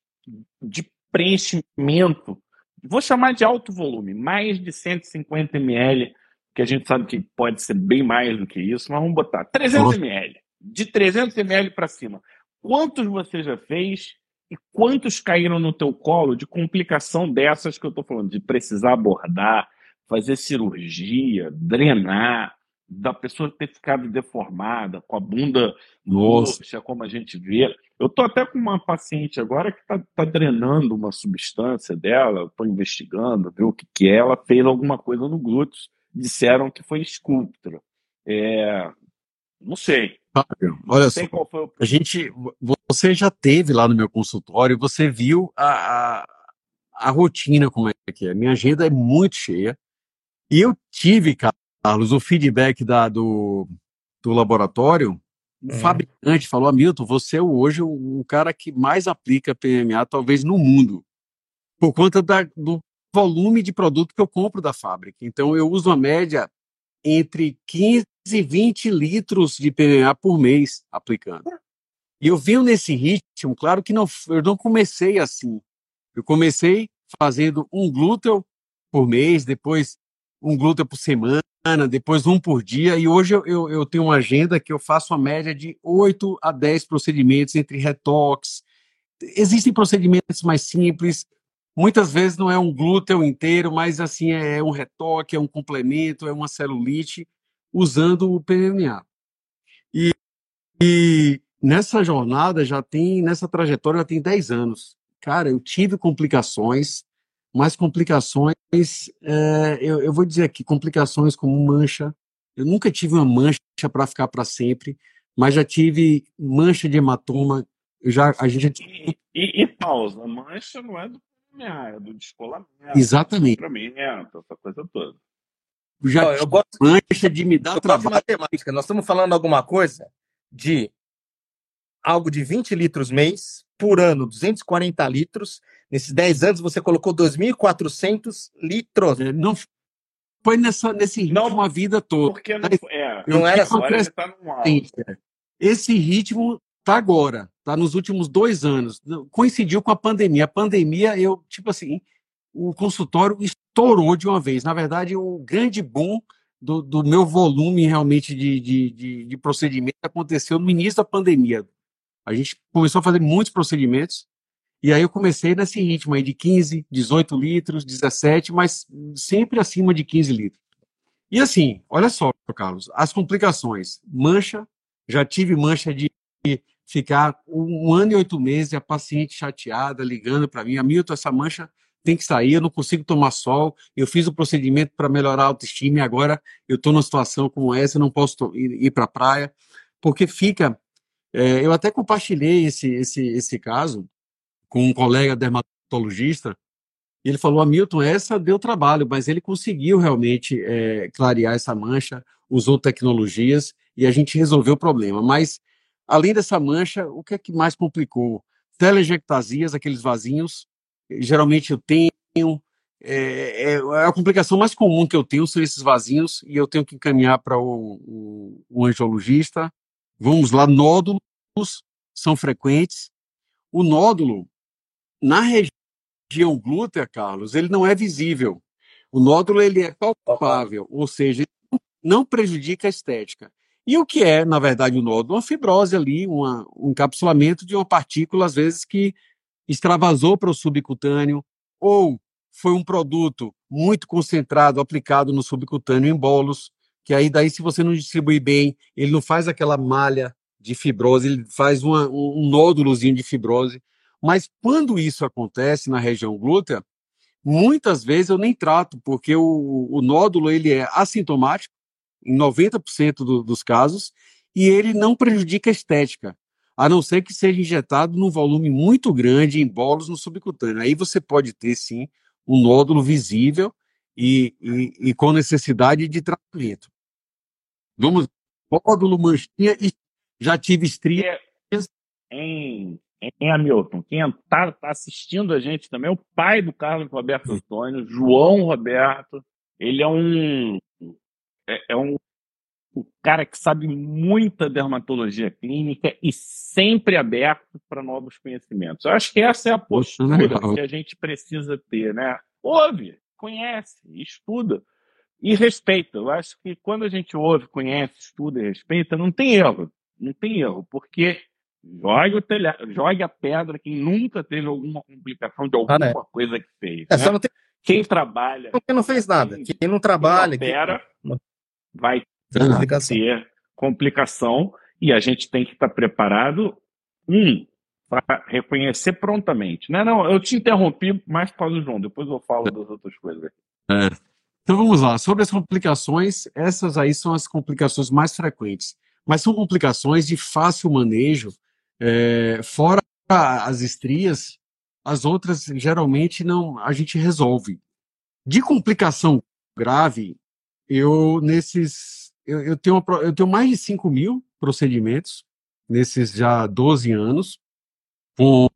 de preenchimento, vou chamar de alto volume, mais de 150 ml, que a gente sabe que pode ser bem mais do que isso, mas vamos botar 300 ml, de 300 ml para cima. Quantos você já fez e quantos caíram no teu colo de complicação dessas que eu estou falando, de precisar abordar, fazer cirurgia, drenar, da pessoa ter ficado deformada, com a bunda roxa, como a gente vê. Eu estou até com uma paciente agora que está tá drenando uma substância dela, estou investigando, ver o que, que é. Ela fez alguma coisa no glúteo, disseram que foi escultura. É, não sei. Olha não sei só, o... a gente, você já teve lá no meu consultório, você viu a, a, a rotina como é que é. Minha agenda é muito cheia. E eu tive, Carlos, o feedback da, do, do laboratório, o é. fabricante falou, Hamilton, você é hoje o, o, cara que mais aplica PMA, talvez no mundo, por conta da, do volume de produto que eu compro da fábrica. Então, eu uso uma média entre 15 e 20 litros de PMA por mês aplicando. E eu venho nesse ritmo, claro que não, eu não comecei assim. Eu comecei fazendo um glúten por mês, depois um glúten por semana, depois um por dia, e hoje eu, eu, eu, tenho uma agenda que eu faço uma média de 8 a 10 procedimentos entre retox. Existem procedimentos mais simples, muitas vezes não é um glúten inteiro, mas assim é, é um retoque, é um complemento, é uma celulite, usando o PMA. E, e nessa jornada já tem, nessa trajetória já tem 10 anos. Cara, eu tive complicações, mas complicações, é, eu, eu, vou dizer aqui, complicações como mancha. Eu nunca tive uma mancha para ficar para sempre, mas já tive mancha de hematoma. Já, a gente já... e, e, e pausa, mancha não é do é do descolamento. Exatamente. Essa coisa toda. Já eu gosto, mancha de me dar trabalho. De matemática. Nós estamos falando alguma coisa de algo de 20 litros mês, por ano, 240 litros, Nesses 10 anos você colocou 2.400 litros. É, não foi nessa, nesse ritmo não, a vida toda. Porque não, é, não era só. Tá Esse ritmo tá agora, tá nos últimos dois anos. Coincidiu com a pandemia. A pandemia, eu, tipo assim, o consultório estourou de uma vez. Na verdade, o grande boom do, do meu volume realmente de, de, de, de procedimento aconteceu no início da pandemia. A gente começou a fazer muitos procedimentos e aí eu comecei nesse ritmo aí de 15, 18 litros, 17, mas sempre acima de 15 litros. E assim, olha só, Carlos, as complicações. Mancha, já tive mancha de ficar um ano e oito meses, a paciente chateada, ligando para mim, Hamilton, essa mancha tem que sair, eu não consigo tomar sol, eu fiz o procedimento para melhorar a autoestima e agora eu estou numa situação como essa, eu não posso ir, ir para a praia, porque fica... É, eu até compartilhei esse, esse, esse caso, com um colega dermatologista, e ele falou, Hamilton, essa deu trabalho, mas ele conseguiu realmente é, clarear essa mancha, usou tecnologias e a gente resolveu o problema. Mas, além dessa mancha, o que é que mais complicou? Telejectasias, aqueles vasinhos, geralmente eu tenho, é, é, a complicação mais comum que eu tenho são esses vasinhos e eu tenho que encaminhar para o, o, o angiologista. Vamos lá, nódulos são frequentes. O nódulo, na região glútea, Carlos, ele não é visível. O nódulo ele é palpável, ou seja, não prejudica a estética. E o que é, na verdade, o nódulo? Uma fibrose ali, uma, um encapsulamento de uma partícula, às vezes, que extravasou para o subcutâneo, ou foi um produto muito concentrado, aplicado no subcutâneo em bolos, que aí daí, se você não distribui bem, ele não faz aquela malha de fibrose, ele faz uma, um nódulozinho de fibrose. Mas quando isso acontece na região glútea, muitas vezes eu nem trato, porque o, o nódulo ele é assintomático, em 90% do, dos casos, e ele não prejudica a estética, a não ser que seja injetado num volume muito grande em bolos no subcutâneo. Aí você pode ter, sim, um nódulo visível e, e, e com necessidade de tratamento. Vamos, nódulo, manchinha, e já tive estria. Em em Hamilton. Quem está tá assistindo a gente também é o pai do Carlos Roberto Antônio, João Roberto. ele é um é, é um, um cara que sabe muita dermatologia clínica e sempre aberto para novos conhecimentos. Eu acho que essa é a postura Legal. que a gente precisa ter, né? Ouve, conhece, estuda e respeita. Eu acho que quando a gente ouve, conhece, estuda e respeita, não tem erro. Não tem erro, porque joga, o telha... joga a pedra quem nunca teve alguma complicação de alguma Ah, né? coisa que fez. É, né? só não tem Quem trabalha, quem não fez nada. Quem não trabalha, quem quem opera, não- vai tem complicação. ter complicação e a gente tem que estar preparado, um, para reconhecer prontamente. Não, não, eu te interrompi mais por causa do João, depois eu falo das outras coisas. Então vamos lá. Sobre as complicações, essas aí são as complicações mais frequentes. Mas são complicações de fácil manejo. é, fora as estrias, as outras geralmente não a gente resolve. De complicação grave, eu nesses eu, eu tenho uma eu tenho mais de 5 mil procedimentos nesses já 12 anos com,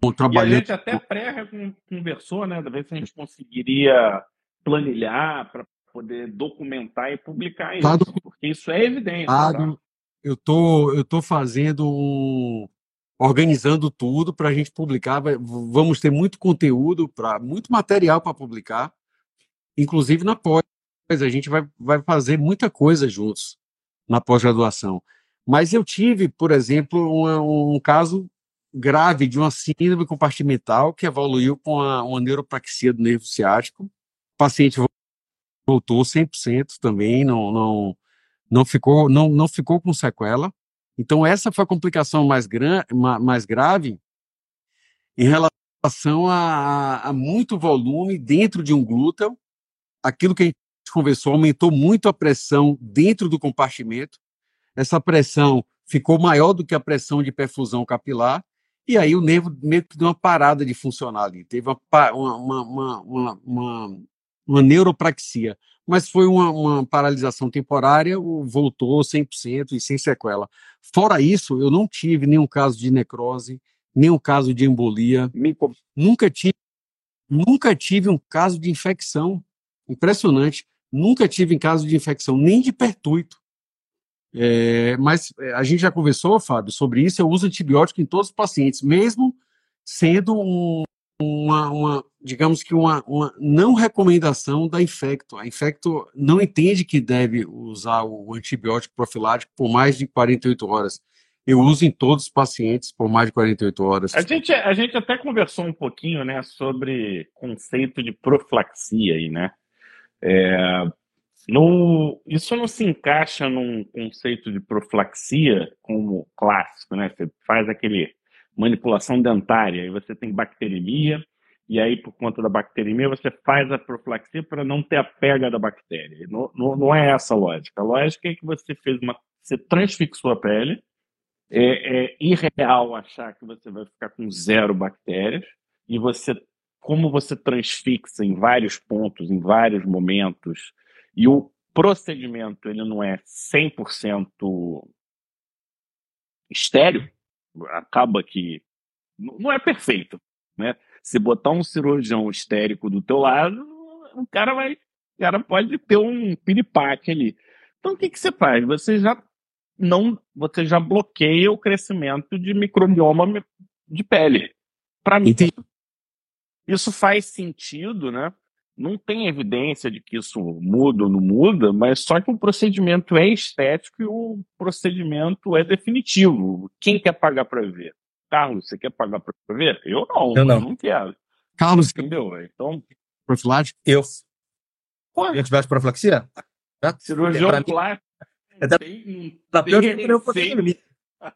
com E a trabalhando gente até pré-conversou, né, da vez se a gente conseguiria planilhar para poder documentar e publicar isso, Tá docu- porque isso é evidência. Tá? Claro, eu tô, eu tô fazendo um, organizando tudo para a gente publicar. Vamos ter muito conteúdo para muito material para publicar, inclusive na pós. A gente vai, vai fazer muita coisa juntos na pós-graduação. Mas eu tive, por exemplo, um, um caso grave de uma síndrome compartimental que evoluiu com a, uma neuropraxia do nervo ciático. O paciente vo- voltou 100% também, não, não, não ficou não, não ficou com sequela. Então essa foi a complicação mais, gran, ma- mais grave em relação a, a- a muito volume dentro de um glúteo. Aquilo que a gente conversou aumentou muito a pressão dentro do compartimento. Essa pressão ficou maior do que a pressão de perfusão capilar. E aí o nervo meio que deu uma parada de funcionar ali. Teve uma, uma, uma, uma, uma, neuropraxia mas foi uma, uma paralisação temporária, voltou 100% e sem sequela. Fora isso, eu não tive nenhum caso de necrose, nenhum caso de embolia, Mico- nunca tive, nunca tive um caso de infecção. Impressionante. Nunca tive um caso de infecção, nem de pertuito. É, mas é, a gente já conversou, Fábio, sobre isso. Eu uso antibiótico em todos os pacientes, mesmo sendo um, uma, uma, digamos que uma, uma não recomendação da Infecto. A Infecto não entende que deve usar o antibiótico profilático por mais de 48 horas. Eu uso em todos os pacientes por mais de 48 horas. A gente, a gente até conversou um pouquinho, né, sobre conceito de profilaxia aí, né? É, no, isso não se encaixa num conceito de profilaxia como clássico, né? Você faz aquele manipulação dentária e você tem bacteremia, e aí por conta da bacteremia você faz a profilaxia para não ter a pega da bactéria. Não, não, não é essa a lógica. A lógica é que você fez uma, você transfixou a pele, é, é irreal achar que você vai ficar com zero bactérias e você, como você transfixa em vários pontos, em vários momentos, e o procedimento ele não é 100% estéreo, acaba que não é perfeito, né? Se botar um cirurgião histérico do teu lado, o cara vai, o cara pode ter um piripaque ali. Então o que que você faz? Você já não, você já bloqueia o crescimento de microbioma de pele. Para mim. Isso faz sentido, né? Não tem evidência de que isso muda ou não muda, mas só que o procedimento é estético e o procedimento é definitivo. Quem quer pagar para ver? Carlos, você quer pagar para ver? Eu não, Eu não. não quero. Carlos, Entendeu? Então, profilático? Eu. pô, Eu tivesse profilaxia? Cirurgião plástico É tem, tem eu.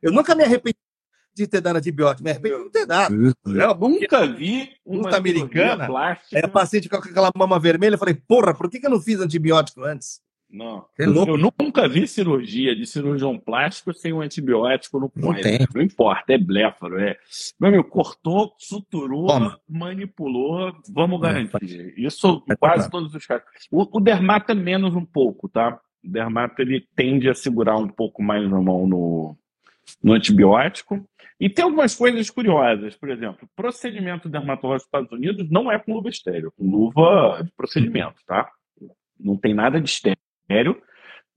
Eu nunca me arrependi de ter dado antibiótico, arrependi de não ter dado. Eu nunca vi uma Luta americana, plástica. A paciente com aquela mama vermelha, eu falei, porra, por que, que eu não fiz antibiótico antes? Não. É. Eu nunca vi cirurgia de cirurgião plástico sem um antibiótico no Não pós. tem. Não importa, é bléfaro. É. Meu amigo, cortou, suturou, Toma. manipulou, vamos É, garantir. Isso É, quase claro. todos os casos. O, o dermato é menos um pouco, tá? O dermato ele tende a segurar um pouco mais a mão no, no antibiótico. E tem algumas coisas curiosas. Por exemplo, procedimento dermatológico nos Estados Unidos não é com luva estéreo, com luva de procedimento, tá? não tem nada de estéreo,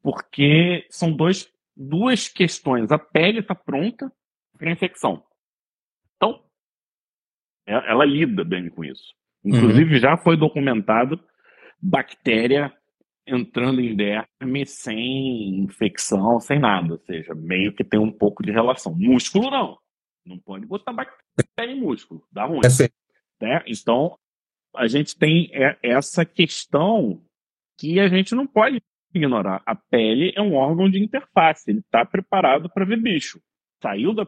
porque são dois, duas questões. A pele está pronta para infecção. Então, é, ela lida bem com isso. Inclusive, uhum. já foi documentado bactéria entrando em derme sem infecção, sem nada. Ou seja, meio que tem um pouco de relação. Músculo, não. Não pode botar bactéria em músculo. Dá ruim. É né? Então, a gente tem essa questão que a gente não pode ignorar. A pele é um órgão de interface. Ele está preparado para ver bicho. Saiu da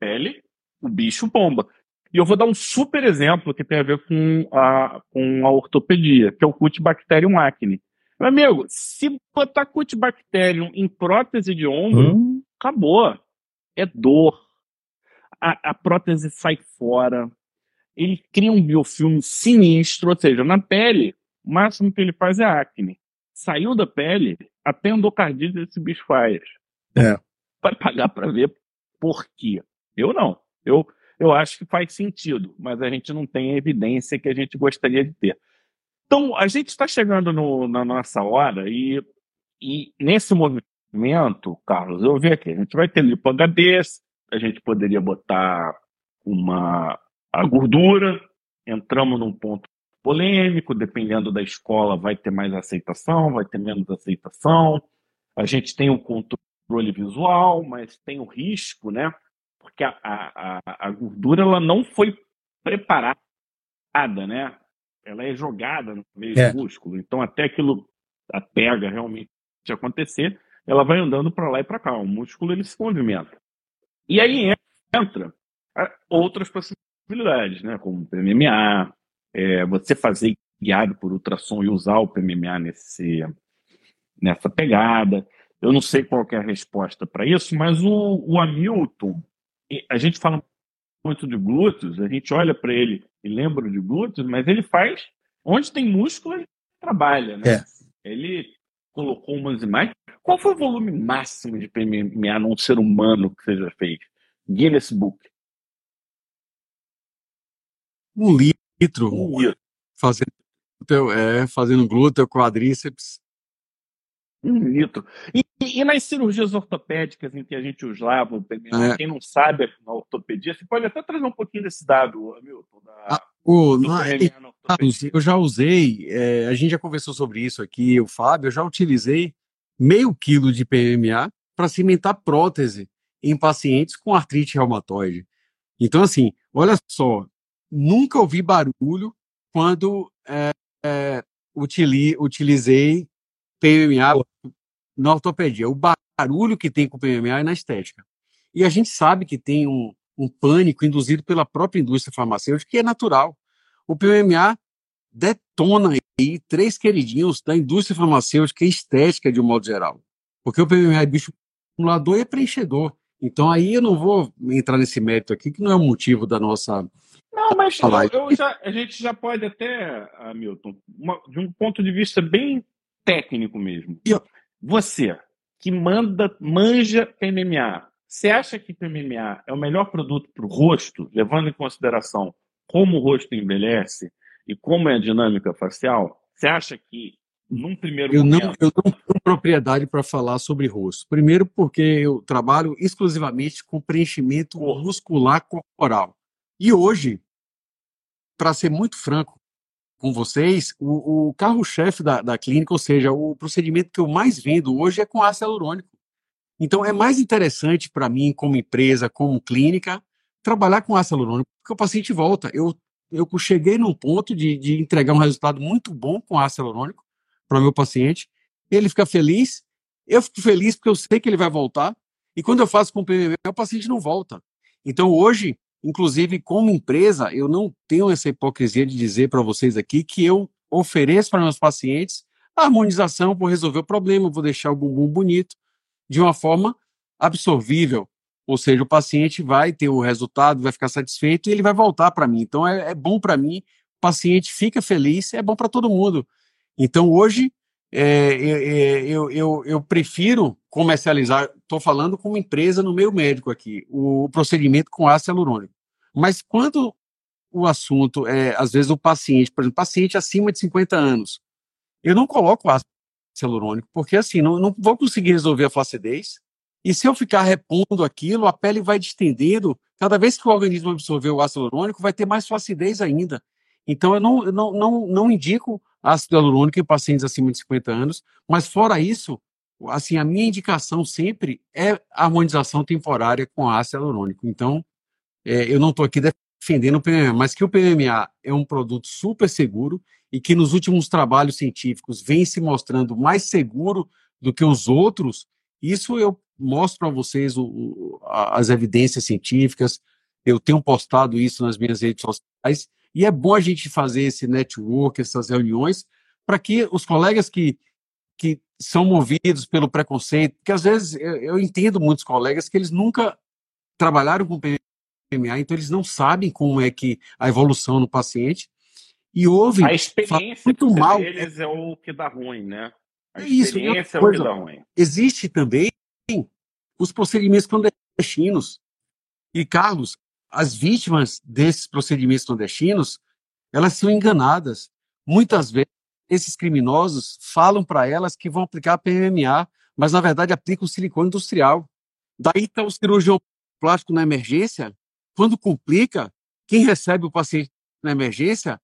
pele, o bicho bomba. E eu vou dar um super exemplo que tem a ver com a, com a ortopedia, que é o Cutibacterium acne. Meu amigo, se botar Cutibacterium em prótese de ombro, hum. acabou. É dor. A, a prótese sai fora. Ele cria um biofilme sinistro, ou seja, na pele, o máximo que ele faz é acne. Saiu da pele, até endocardite esse bicho faz. É. Vai pagar para ver por quê. Eu não. Eu eu acho que faz sentido, mas a gente não tem a evidência que a gente gostaria de ter. Então, a gente está chegando no, na nossa hora e, e nesse movimento, Carlos, eu vi aqui, a gente vai ter lipo HD, a gente poderia botar uma a gordura, entramos num ponto polêmico, dependendo da escola vai ter mais aceitação, vai ter menos aceitação. A gente tem o controle visual, mas tem o risco, né? porque a, a, a gordura ela não foi preparada, né? Ela é jogada no meio é. do músculo. Então, até aquilo a pega realmente acontecer, ela vai andando para lá e para cá. O músculo ele se movimenta. E aí entra outras possibilidades, né? Como PMMA, é, você fazer guiado por ultrassom e usar o PMMA nesse, nessa pegada. Eu não sei qual é a resposta para isso, mas o, o Hamilton a gente fala muito de glúteos, a gente olha para ele e lembra de glúteos, mas ele faz onde tem músculo, ele trabalha, né? É. Ele colocou umas imagens. Qual foi o volume máximo de PMA num ser humano que você já fez? Guinness Book. Um litro. Um litro. Fazendo, é, fazendo glúteo, quadríceps. Um litro. E, e, nas cirurgias ortopédicas em que a gente usava o PMA, é. quem não sabe na ortopedia, você pode até trazer um pouquinho desse dado, Hamilton, da, ah, o, na, eu já usei, é, a gente já conversou sobre isso aqui, o Fábio, eu já utilizei meio quilo de PMA para cimentar prótese em pacientes com artrite reumatoide. Então, assim, olha só, nunca ouvi barulho quando é, é, utili, utilizei PMA na ortopedia. O barulho que tem com PMA é na estética. E a gente sabe que tem um, um pânico induzido pela própria indústria farmacêutica, que é natural. O PMA detona aí três queridinhos da indústria farmacêutica e estética de um modo geral. Porque o PMA é bicho acumulador e é preenchedor. Então aí eu não vou entrar nesse mérito aqui, que não é o motivo da nossa. Não, mas eu, eu já, a gente já pode até, Hamilton, uma, de um ponto de vista bem técnico mesmo. Você que manda, manja PMMA, você acha que PMMA é o melhor produto para o rosto, levando em consideração como o rosto envelhece e como é a dinâmica facial? Você acha que num primeiro eu momento... Não, eu não tenho propriedade para falar sobre rosto. Primeiro porque eu trabalho exclusivamente com preenchimento muscular corporal. E hoje, para ser muito franco, com vocês, o, o carro-chefe da, da clínica, ou seja, o procedimento que eu mais vendo hoje é com ácido hialurônico. Então, é mais interessante para mim, como empresa, como clínica, trabalhar com ácido hialurônico, porque o paciente volta. Eu, eu cheguei num ponto de, de entregar um resultado muito bom com ácido hialurônico para o meu paciente, ele fica feliz, eu fico feliz porque eu sei que ele vai voltar, e quando eu faço com o PMM, o paciente não volta. Então, hoje, Inclusive, como empresa, eu não tenho essa hipocrisia de dizer para vocês aqui que eu ofereço para meus pacientes a harmonização, vou resolver o problema, vou deixar o bumbum bonito, de uma forma absorvível. Ou seja, o paciente vai ter o resultado, vai ficar satisfeito e ele vai voltar para mim. Então, é, é bom para mim, o paciente fica feliz, é bom para todo mundo. Então, hoje, é, é, eu, eu, eu, prefiro comercializar, estou falando como empresa no meio médico aqui, o procedimento com ácido hialurônico. Mas quando o assunto é, às vezes, o paciente, por exemplo, paciente acima de 50 anos, eu não coloco ácido hialurônico, porque assim, não, não vou conseguir resolver a flacidez. E se eu ficar repondo aquilo, a pele vai distendendo. Cada vez que o organismo absorver o ácido hialurônico, vai ter mais flacidez ainda. Então, eu não, não, não, não indico ácido hialurônico em pacientes acima de 50 anos, mas fora isso, assim, a minha indicação sempre é harmonização temporária com ácido hialurônico. Então, é, eu não estou aqui defendendo o PMMA, mas que o PMMA é um produto super seguro e que nos últimos trabalhos científicos vem se mostrando mais seguro do que os outros, isso eu mostro para vocês o, o, as evidências científicas, eu tenho postado isso nas minhas redes sociais, e é bom a gente fazer esse network, essas reuniões, para que os colegas que, que são movidos pelo preconceito, porque às vezes eu, eu entendo muitos colegas que eles nunca trabalharam com PMA, então eles não sabem como é que a evolução no paciente, e ouvem a experiência muito mal. Eles é o que dá ruim, né? A é isso, experiência é o que dá ruim. Existe também os procedimentos clandestinos. E, Carlos, as vítimas desses procedimentos clandestinos, elas são enganadas. Muitas vezes, esses criminosos falam para elas que vão aplicar PMMA, mas, na verdade, aplicam silicone industrial. Daí está o cirurgião plástico na emergência. Quando complica, quem recebe o paciente na emergência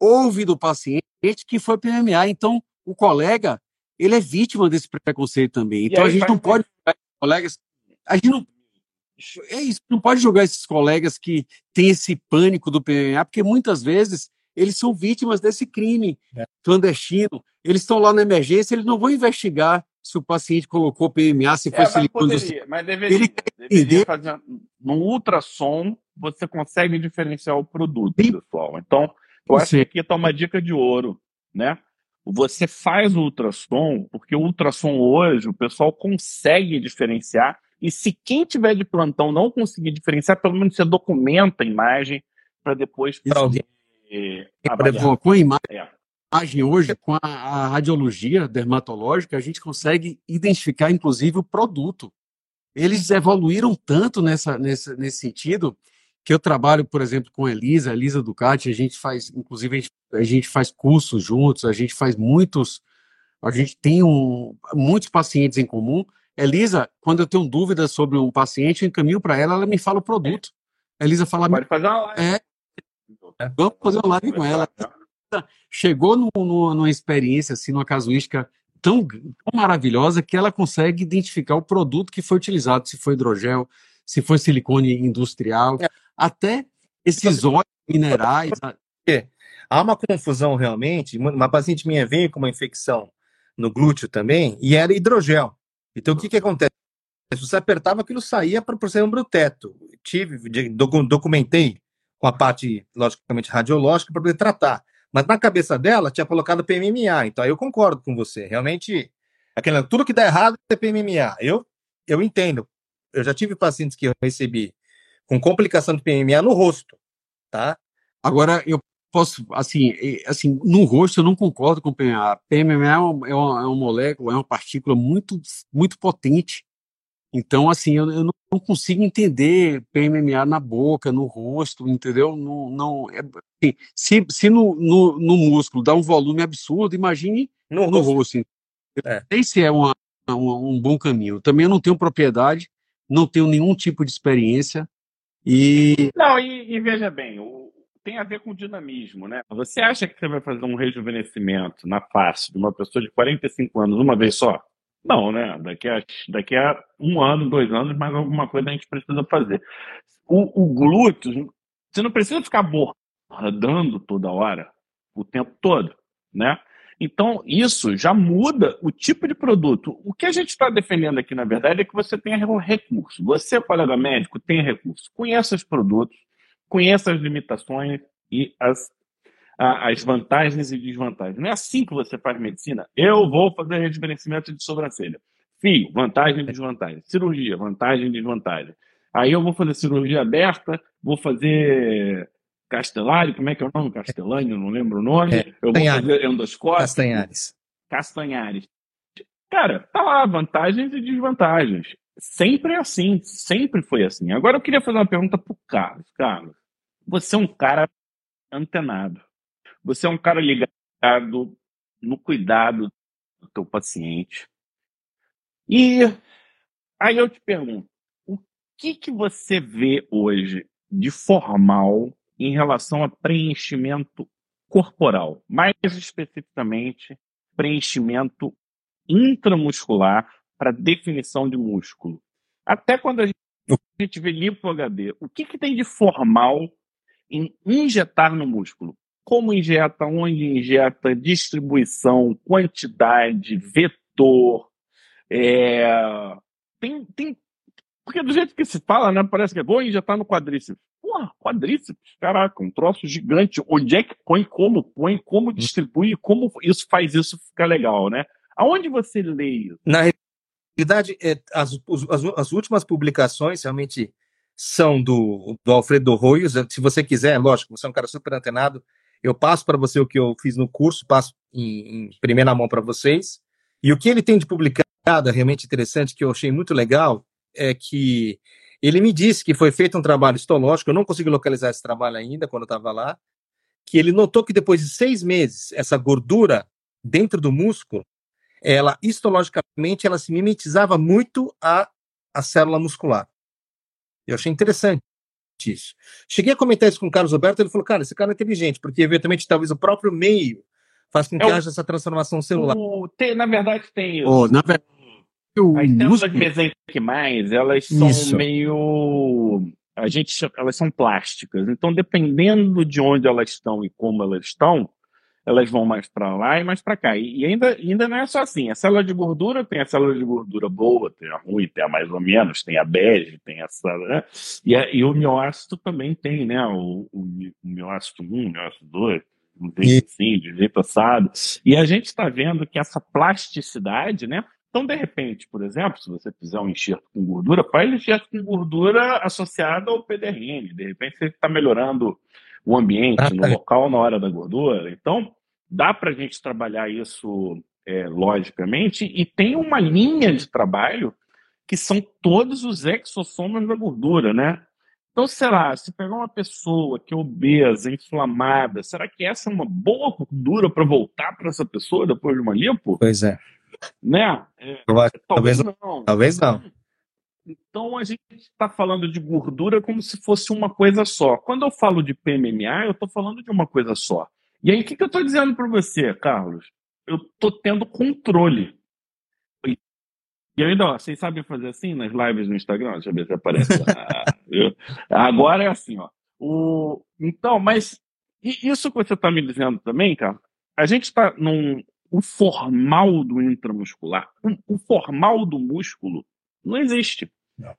ouve do paciente que foi PMA. Então, o colega, ele é vítima desse preconceito também. Então, a gente não pode colegas, a gente não é isso, não pode jogar esses colegas que têm esse pânico do PMA, porque muitas vezes eles são vítimas desse crime é. clandestino. Eles estão lá na emergência, eles não vão investigar se o paciente colocou PMA, se foi é, silicone. Mas, poderia, mas deveria, ele deveria fazer no ultrassom, você consegue diferenciar o produto, Sim. pessoal. Então, eu acho que aqui está uma dica de ouro, né? Você faz o ultrassom, porque o ultrassom hoje o pessoal consegue diferenciar, e se quem tiver de plantão não conseguir diferenciar, pelo menos você documenta a imagem para depois para alguém. com a imagem, é. imagem hoje, com a, a radiologia dermatológica, a gente consegue identificar, inclusive, o produto. Eles evoluíram tanto nessa, nessa, nesse sentido que eu trabalho, por exemplo, com a Elisa, a Elisa Ducati, a gente faz, inclusive, a gente, a gente faz cursos juntos, a gente faz muitos, a gente tem um, muitos pacientes em comum. Elisa, quando eu tenho dúvidas sobre um paciente, eu encaminho para ela, ela me fala o produto. A Elisa fala... Pode fazer uma live. É, vamos fazer uma live com ela. Chegou no, no, numa experiência, assim, numa casuística tão, tão maravilhosa que ela consegue identificar o produto que foi utilizado, se foi hidrogel, se foi silicone industrial. É até esses óleos minerais. Há uma confusão realmente. Uma paciente minha veio com uma infecção no glúteo também e era hidrogel. Então o que, que acontece? Se você apertava, aquilo saía para o seu teto. Tive, documentei com a parte, logicamente, radiológica para poder tratar. Mas na cabeça dela tinha colocado PMMA. Então aí eu concordo com você. Realmente, aquela, tudo que dá errado é PMMA. Eu, eu entendo. Eu já tive pacientes que eu recebi com complicação de PMA no rosto, tá? Agora, eu posso, assim, assim no rosto eu não concordo com o PMA. PMA é uma, é uma, é uma molécula, é uma partícula muito, muito potente. Então, assim, eu, eu não consigo entender PMMA na boca, no rosto, entendeu? Não, não, é, assim, se se no, no, no, músculo dá um volume absurdo, imagine no, no rosto. rosto. É. Não sei se é uma, uma, um bom caminho. Também eu não tenho propriedade, não tenho nenhum tipo de experiência. E... Não, e, e veja bem, o, tem a ver com dinamismo, né? Você acha que você vai fazer um rejuvenescimento na face de uma pessoa de 45 anos uma vez só? Não, né? Daqui a, daqui a um ano, dois anos, mais alguma coisa a gente precisa fazer. O, o glúteo, você não precisa ficar bordando toda hora, o tempo todo, né? Então, isso já muda o tipo de produto. O que a gente está defendendo aqui, na verdade, é que você tenha recurso. Você, colega médico, tem recurso. Conheça os produtos, conheça as limitações e as, as vantagens e desvantagens. Não é assim que você faz medicina. Eu vou fazer rejuvenescimento de sobrancelha. Fio, vantagem e desvantagem. Cirurgia, vantagem e desvantagem. Aí eu vou fazer cirurgia aberta, vou fazer Castellari, como é que é o nome? Castellani, não lembro o nome. É, eu vou fazer endoscópio. Castanhares. Castanhares. Cara, tá lá, vantagens e desvantagens. Sempre é assim, sempre foi assim. Agora eu queria fazer uma pergunta pro Carlos. Carlos, você é um cara antenado. Você é um cara ligado no cuidado do teu paciente. E aí eu te pergunto, o que que você vê hoje de formal em relação a preenchimento corporal, mais especificamente preenchimento intramuscular para definição de músculo. Até quando a gente vê lipo HD, o que, que tem de formal em injetar no músculo? Como injeta, onde injeta, distribuição, quantidade, vetor. É... Tem, tem... Porque do jeito que se fala, né, parece que é vou injetar no quadríceps. Porra, quadríceps, caraca, um troço gigante. Onde é que põe, como põe, como distribui, como isso faz isso ficar legal, né? Aonde você lê isso? Na realidade, é, as, as, as, últimas publicações realmente são do, do Alfredo Royos. Se você quiser, lógico, você é um cara super antenado, eu passo para você o que eu fiz no curso, passo em, em primeira mão para vocês. E o que ele tem de publicado é realmente interessante, que eu achei muito legal, é que ele me disse que foi feito um trabalho histológico, eu não consegui localizar esse trabalho ainda quando eu estava lá, que ele notou que depois de seis meses, essa gordura dentro do músculo, ela histologicamente, ela se mimetizava muito a, a célula muscular. Eu achei interessante isso. Cheguei a comentar isso com o Carlos Alberto, ele falou, cara, esse cara é inteligente, porque eventualmente talvez o próprio meio faz com que é haja essa transformação celular. O, tem, na verdade tem isso. Oh, na verdade, as células de mais, elas são Isso. meio. A gente, elas são plásticas. Então, dependendo de onde elas estão e como elas estão, elas vão mais para lá e mais para cá. E, ainda, ainda não é só assim. A célula de gordura tem a célula de gordura boa, tem a ruim, tem a mais ou menos, tem a bege, tem essa. Né? E, a, e o miócito também tem, né? O, o, o miócito 1, o miócito 2 um jeito assim, de jeito assado. E a gente está vendo que essa plasticidade, né? Então, de repente, por exemplo, se você fizer um enxerto com gordura, faz enxerto com gordura associado ao PDRN. De repente, você está melhorando o ambiente ah, no tá. local na hora da gordura. Então, dá para a gente trabalhar isso é, logicamente e tem uma linha de trabalho que são todos os exossomas da gordura, né? Então, será, se pegar uma pessoa que é obesa, inflamada, será que essa é uma boa gordura para voltar para essa pessoa depois de uma lipo? Pois é. Né? É, talvez, não. Talvez não. Então a gente está falando de gordura como se fosse uma coisa só. Quando eu falo de PMMA, eu estou falando de uma coisa só. E aí o que, que eu estou dizendo para você, Carlos? Eu estou tendo controle. E ainda, ó, vocês sabem fazer assim nas lives no Instagram? Deixa eu ver se aparece. Ah, agora é assim, ó. O... Então, mas isso que você está me dizendo também, cara, a gente está num, o formal do intramuscular, o, formal do músculo, não existe. Não.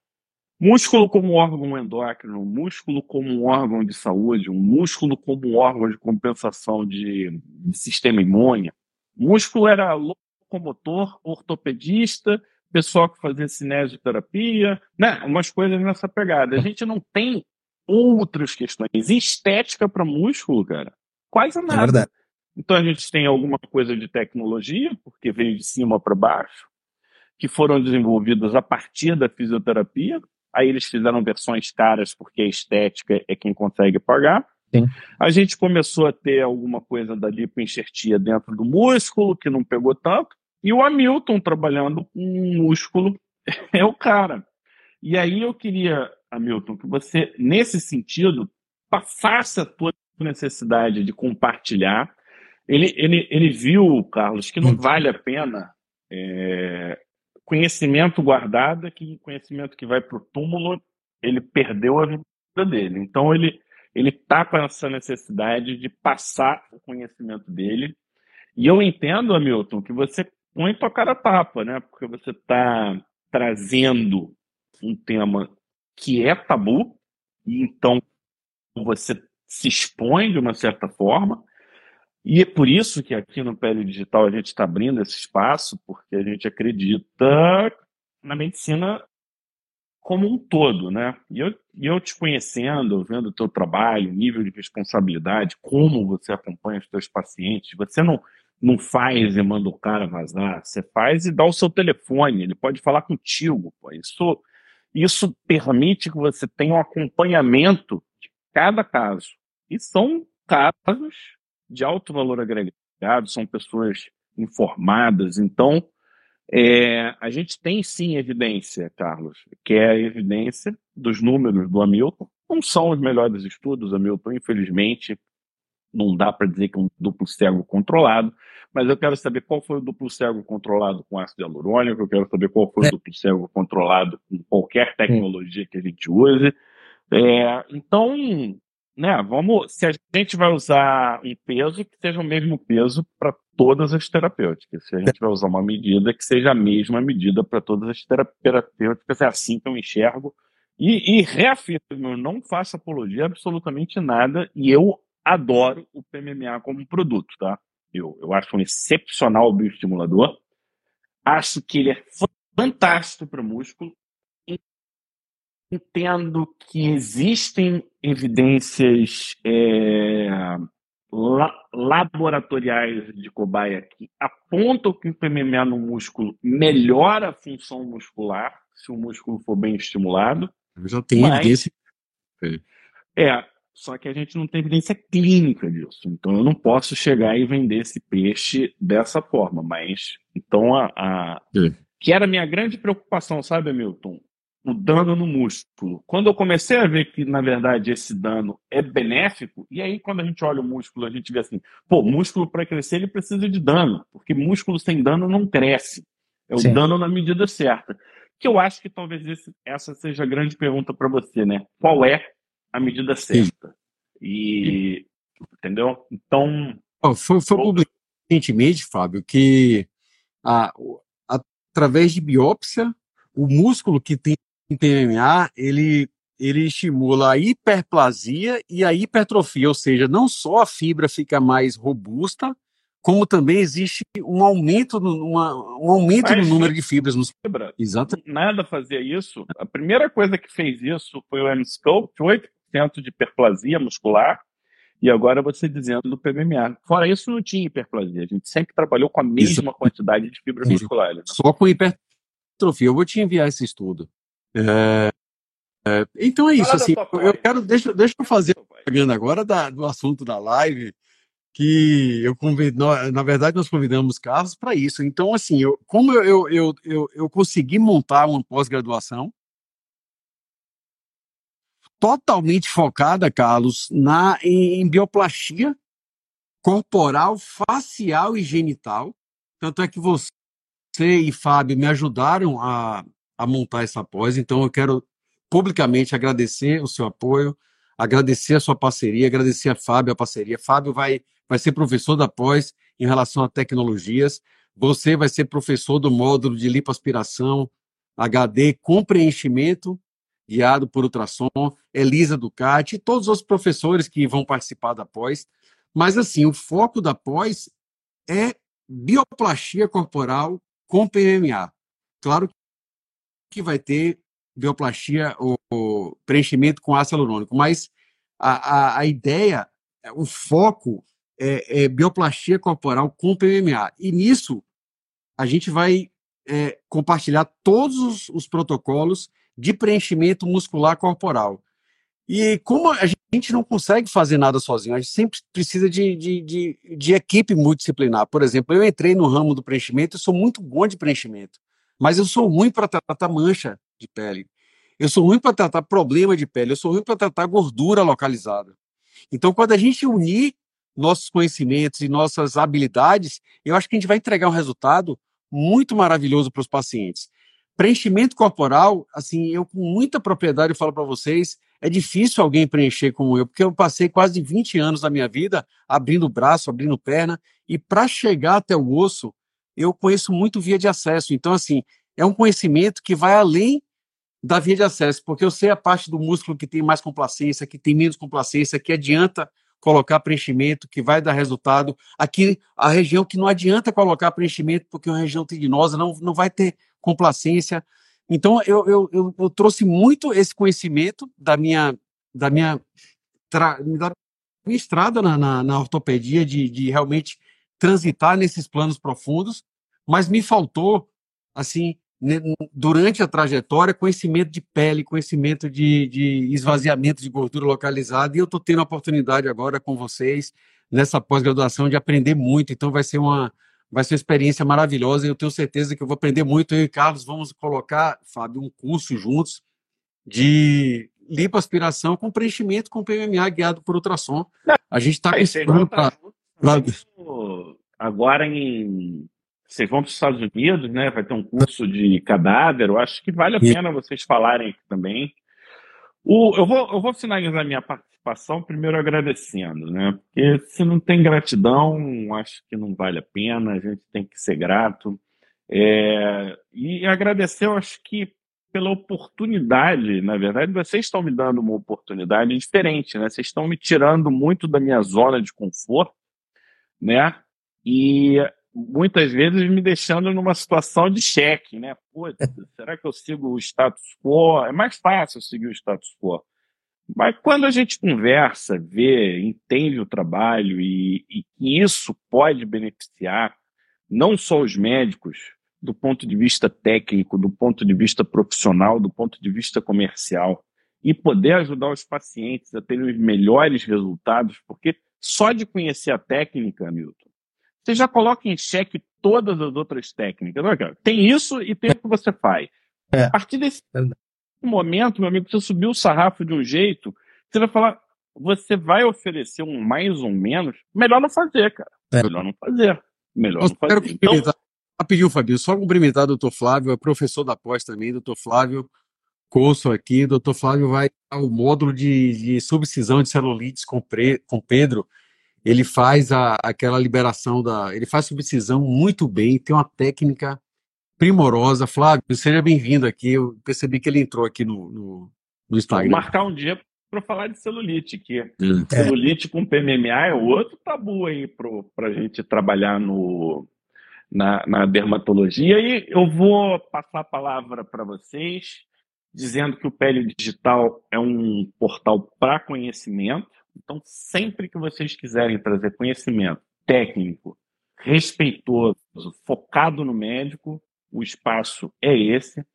Músculo como órgão endócrino, músculo como um órgão de saúde, um músculo como um órgão de compensação de, de sistema imune. Músculo era locomotor, ortopedista, pessoal que fazia cinesioterapia, né? umas coisas nessa pegada. A gente não tem outras questões. Estética para músculo, cara, quase nada. É verdade. Então a gente tem alguma coisa de tecnologia, porque veio de cima para baixo, que foram desenvolvidas a partir da fisioterapia. Aí eles fizeram versões caras porque a estética é quem consegue pagar. Sim. A gente começou a ter alguma coisa da lipoenxertia dentro do músculo, que não pegou tanto. E o Hamilton trabalhando com um músculo é o cara. E aí eu queria, Hamilton, que você, nesse sentido, passasse a tua necessidade de compartilhar ele, ele, ele viu, Carlos, que não uhum. vale a pena é, conhecimento guardado, que conhecimento que vai para o túmulo, ele perdeu a vida dele. Então ele ele está com essa necessidade de passar o conhecimento dele. E eu entendo, Hamilton, que você põe tua cara a tapa, né? Porque você está trazendo um tema que é tabu, e então você se expõe de uma certa forma, e é por isso que aqui no Pele Digital a gente está abrindo esse espaço, porque a gente acredita na medicina como um todo, né? E eu, eu te conhecendo, vendo o teu trabalho, nível de responsabilidade, como você acompanha os teus pacientes, você não, não faz e manda o cara vazar, você faz e dá o seu telefone, ele pode falar contigo, pô. Isso, isso permite que você tenha um acompanhamento de cada caso. E são casos de alto valor agregado. são pessoas informadas. Então, é, a gente tem sim evidência, Carlos, que é a evidência dos números do Hamilton. Não são os melhores estudos, Hamilton, infelizmente, não dá para dizer que é um duplo cego controlado, mas eu quero saber qual foi o duplo cego controlado com ácido hialurônico, eu quero saber qual foi o é. duplo cego controlado com qualquer tecnologia que a gente use. É, então, né, vamos, se a gente vai usar um peso, que seja o mesmo peso para todas as terapêuticas. Se a gente vai usar uma medida, que seja a mesma medida para todas as terapêuticas, é assim que eu enxergo. E, e reafirmo, não faço apologia absolutamente nada, e eu adoro o PMMA como produto, tá? Eu, eu acho um excepcional bioestimulador. Acho que ele é fantástico para o músculo. Entendo que existem evidências é, la, laboratoriais de cobaia que apontam que o PMMA no músculo melhora a função muscular se o músculo for bem estimulado. Eu já tenho evidência. É, só que a gente não tem evidência clínica disso. Então eu não posso chegar e vender esse peixe dessa forma. Mas então a, a... Que era a minha grande preocupação, sabe, Milton? O dano no músculo. Quando eu comecei a ver que, na verdade, esse dano é benéfico, e aí quando a gente olha o músculo, a gente vê assim, pô, músculo para crescer ele precisa de dano, porque músculo sem dano não cresce. É o Sim. dano na medida certa. Que eu acho que talvez esse, essa seja a grande pergunta para você, né? Qual é a medida certa. E. Entendeu? Então. Oh, foi, foi publicado recentemente, Fábio, que a, através de biópsia, o músculo que tem PMA, ele, ele estimula a hiperplasia e a hipertrofia, ou seja, não só a fibra fica mais robusta, como também existe um aumento no, uma, um aumento no número de fibras nos fibra. Exato. Nada fazia isso. A primeira coisa que fez isso foi o M-Scope, 8 de hiperplasia muscular, e agora você dizendo do PMMA. Fora isso, não tinha hiperplasia. A gente sempre trabalhou com a mesma isso. quantidade de fibras musculares. Né? Só com hipertrofia. Eu vou te enviar esse estudo. É, é, então é isso. Assim, eu quero, deixa, deixa eu fazer propaganda agora da, do assunto da live, que eu convido, na verdade, nós convidamos Carlos para isso. Então, assim, eu, como eu, eu, eu, eu, consegui montar uma pós-graduação, totalmente focada, Carlos, na em, em bioplastia corporal, facial e genital. Tanto é que você e Fábio me ajudaram a, a montar essa pós, então eu quero publicamente agradecer o seu apoio, agradecer a sua parceria, agradecer a Fábio a parceria. Fábio vai, vai ser professor da pós em relação a tecnologias, você vai ser professor do módulo de lipoaspiração HD com preenchimento guiado por ultrassom, Elisa Ducati e todos os professores que vão participar da pós. Mas, assim, o foco da pós é bioplastia corporal com PMA. Claro que vai ter bioplastia ou, preenchimento com ácido hialurônico, mas a, a, a ideia, o foco é, é, bioplastia corporal com PMA. E nisso, a gente vai é, compartilhar todos os, os protocolos de preenchimento muscular corporal. E como a gente não consegue fazer nada sozinho, a gente sempre precisa de, de, de, de equipe multidisciplinar. Por exemplo, eu entrei no ramo do preenchimento, eu sou muito bom de preenchimento, mas eu sou ruim para tratar mancha de pele. Eu sou ruim para tratar problema de pele, eu sou ruim para tratar gordura localizada. Então, quando a gente unir nossos conhecimentos e nossas habilidades, eu acho que a gente vai entregar um resultado muito maravilhoso para os pacientes. Preenchimento corporal, assim, eu com muita propriedade falo para vocês, é difícil alguém preencher como eu, porque eu passei quase 20 anos da minha vida abrindo braço, abrindo perna, e para chegar até o osso, eu conheço muito via de acesso. Então, assim, é um conhecimento que vai além da via de acesso, porque eu sei a parte do músculo que tem mais complacência, que tem menos complacência, que adianta colocar preenchimento, que vai dar resultado. Aqui, a região que não adianta colocar preenchimento, porque é uma região tendinosa, não, não vai ter complacência. Então, eu, eu, eu, eu trouxe muito esse conhecimento da minha, da minha, tra, da minha estrada na, na, na ortopedia, de, de realmente transitar nesses planos profundos, mas me faltou, assim, durante a trajetória, conhecimento de pele, conhecimento de, de esvaziamento de gordura localizada, e eu estou tendo a oportunidade agora com vocês nessa pós-graduação de aprender muito. Então vai ser uma vai ser uma experiência maravilhosa e eu tenho certeza que eu vou aprender muito. Eu e Carlos vamos colocar, Fábio, um curso juntos de lipoaspiração com preenchimento com PMMA guiado por ultrassom. A gente está pensando para agora em vocês vão para os Estados Unidos, né? Vai ter um curso de cadáver. Eu acho que vale a pena vocês falarem aqui também. O, eu, vou, eu vou finalizar minha participação primeiro agradecendo, né? Porque se não tem gratidão, acho que não vale a pena, a gente tem que ser grato. É, e agradecer, eu acho que pela oportunidade, na verdade, vocês estão me dando uma oportunidade diferente, né? Vocês estão me tirando muito da minha zona de conforto, né? E muitas vezes me deixando numa situação de cheque, né? Pô, será que eu sigo o status quo? É mais fácil seguir o status quo. Mas quando a gente conversa, vê, entende o trabalho e, e que isso pode beneficiar não só os médicos, do ponto de vista técnico, do ponto de vista profissional, do ponto de vista comercial, e poder ajudar os pacientes a terem os melhores resultados, porque só de conhecer a técnica, Milton, você já coloca em xeque todas as outras técnicas. Tem isso e tem o que você faz. É. A partir desse momento, meu amigo, você subiu o sarrafo de um jeito, você vai falar, você vai oferecer um mais ou menos, melhor não fazer, cara. É. Melhor não fazer. Melhor não fazer. Quero então, Rapidinho, Fabio, só cumprimentar o doutor Flávio, é professor da pós também, doutor Flávio Coço aqui. O doutor Flávio vai ao módulo de, de subcisão de celulites com, pre, com Pedro ele faz a, aquela liberação da. Ele faz subcisão muito bem, tem uma técnica primorosa. Flávio, seja bem-vindo aqui. Eu percebi que ele entrou aqui no, no, no Instagram. Vou marcar um dia para falar de celulite, que é. celulite com PMMA é outro tabu aí para a gente trabalhar no, na, na dermatologia. E eu vou passar a palavra para vocês, dizendo que o Pele Digital é um portal para conhecimento então, sempre que vocês quiserem trazer conhecimento técnico, respeitoso, focado no médico, o espaço é esse.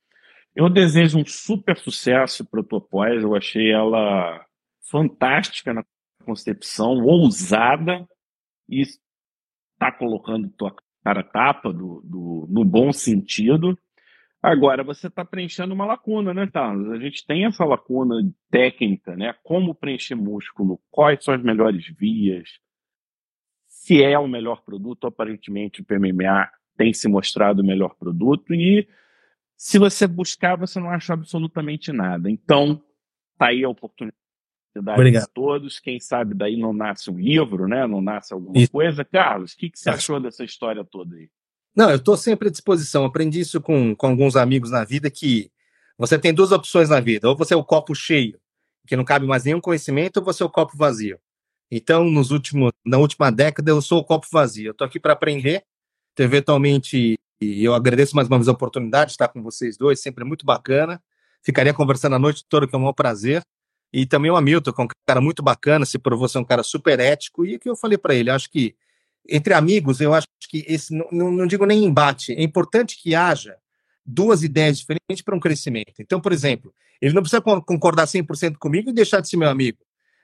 Eu desejo um super sucesso para a Topós. Eu achei ela fantástica na concepção, ousada e está colocando tua cara tapa do, do, no bom sentido. Agora, você está preenchendo uma lacuna, né, Carlos? A gente tem essa lacuna técnica, né? Como preencher músculo, quais são as melhores vias, se é o melhor produto, aparentemente o PMMA tem se mostrado o melhor produto e se você buscar, você não acha absolutamente nada. Então, tá aí a oportunidade Obrigado. de todos. Quem sabe daí não nasce um livro, né? Não nasce alguma Isso. coisa. Carlos, o que, que você achou dessa história toda aí? Não, eu estou sempre à disposição. Aprendi isso com, com alguns amigos na vida que você tem duas opções na vida. Ou você é o copo cheio, que não cabe mais nenhum conhecimento, ou você é o copo vazio. Então, nos últimos, na última década, eu sou o copo vazio. Eu estou aqui para aprender. Então, eventualmente, eu agradeço mais uma vez a oportunidade de estar com vocês dois, sempre é muito bacana. Ficaria conversando a noite toda, que é um maior prazer. E também o Hamilton, que é um cara muito bacana, se provou ser um cara super ético. E o que eu falei para ele, acho que entre amigos, eu acho que esse, não, não digo nem embate, é importante que haja duas ideias diferentes para um crescimento. Então, por exemplo, ele não precisa concordar 100% comigo e deixar de ser meu amigo.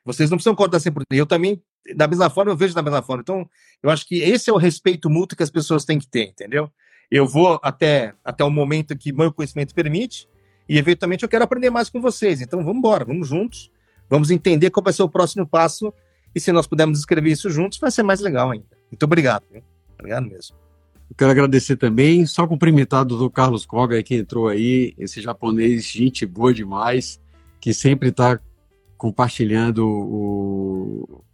Vocês não precisam concordar 100%. Eu também, da mesma forma, eu vejo da mesma forma. Então, eu acho que esse é o respeito mútuo que as pessoas têm que ter, entendeu? Eu vou até, até o momento que meu conhecimento permite e, eventualmente, eu quero aprender mais com vocês. Então, vamos embora, vamos juntos, vamos entender qual vai ser o próximo passo e se nós pudermos escrever isso juntos, vai ser mais legal ainda. Muito obrigado. Obrigado mesmo. Eu quero agradecer também, só cumprimentar o doutor Carlos Koga que entrou aí, esse japonês, gente boa demais, que sempre está compartilhando o,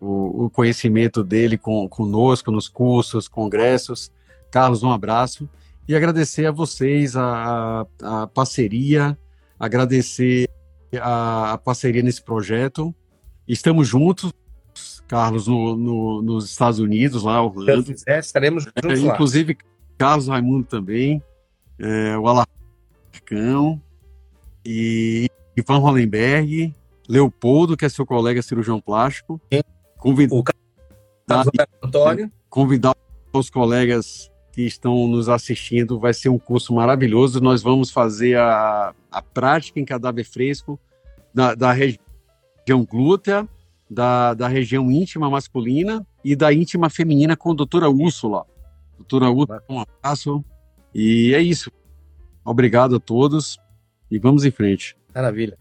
o, o, conhecimento dele com, conosco nos cursos, congressos. Carlos, um abraço. E agradecer a vocês a, a parceria, agradecer a, a parceria nesse projeto. Estamos juntos, Carlos, no, no, nos Estados Unidos, lá, Orlando. Se quiser, estaremos juntos é, lá. Inclusive, Carlos Raimundo também, é, o Alarcão, e Ivan Hollenberg, Leopoldo, que é seu colega cirurgião plástico. Convidar, o Carlos Antônio. Convidar os colegas que estão nos assistindo, vai ser um curso maravilhoso. Nós vamos fazer a, a prática em cadáver fresco da, da região glútea, da, da região íntima masculina e da íntima feminina com a doutora Úrsula. Doutora Úrsula, um abraço. E é isso. Obrigado a todos e vamos em frente. Maravilha.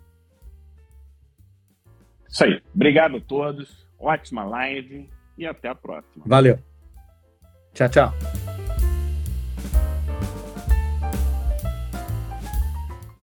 Isso aí. Obrigado a todos. Ótima live e até a próxima. Valeu. Tchau, tchau.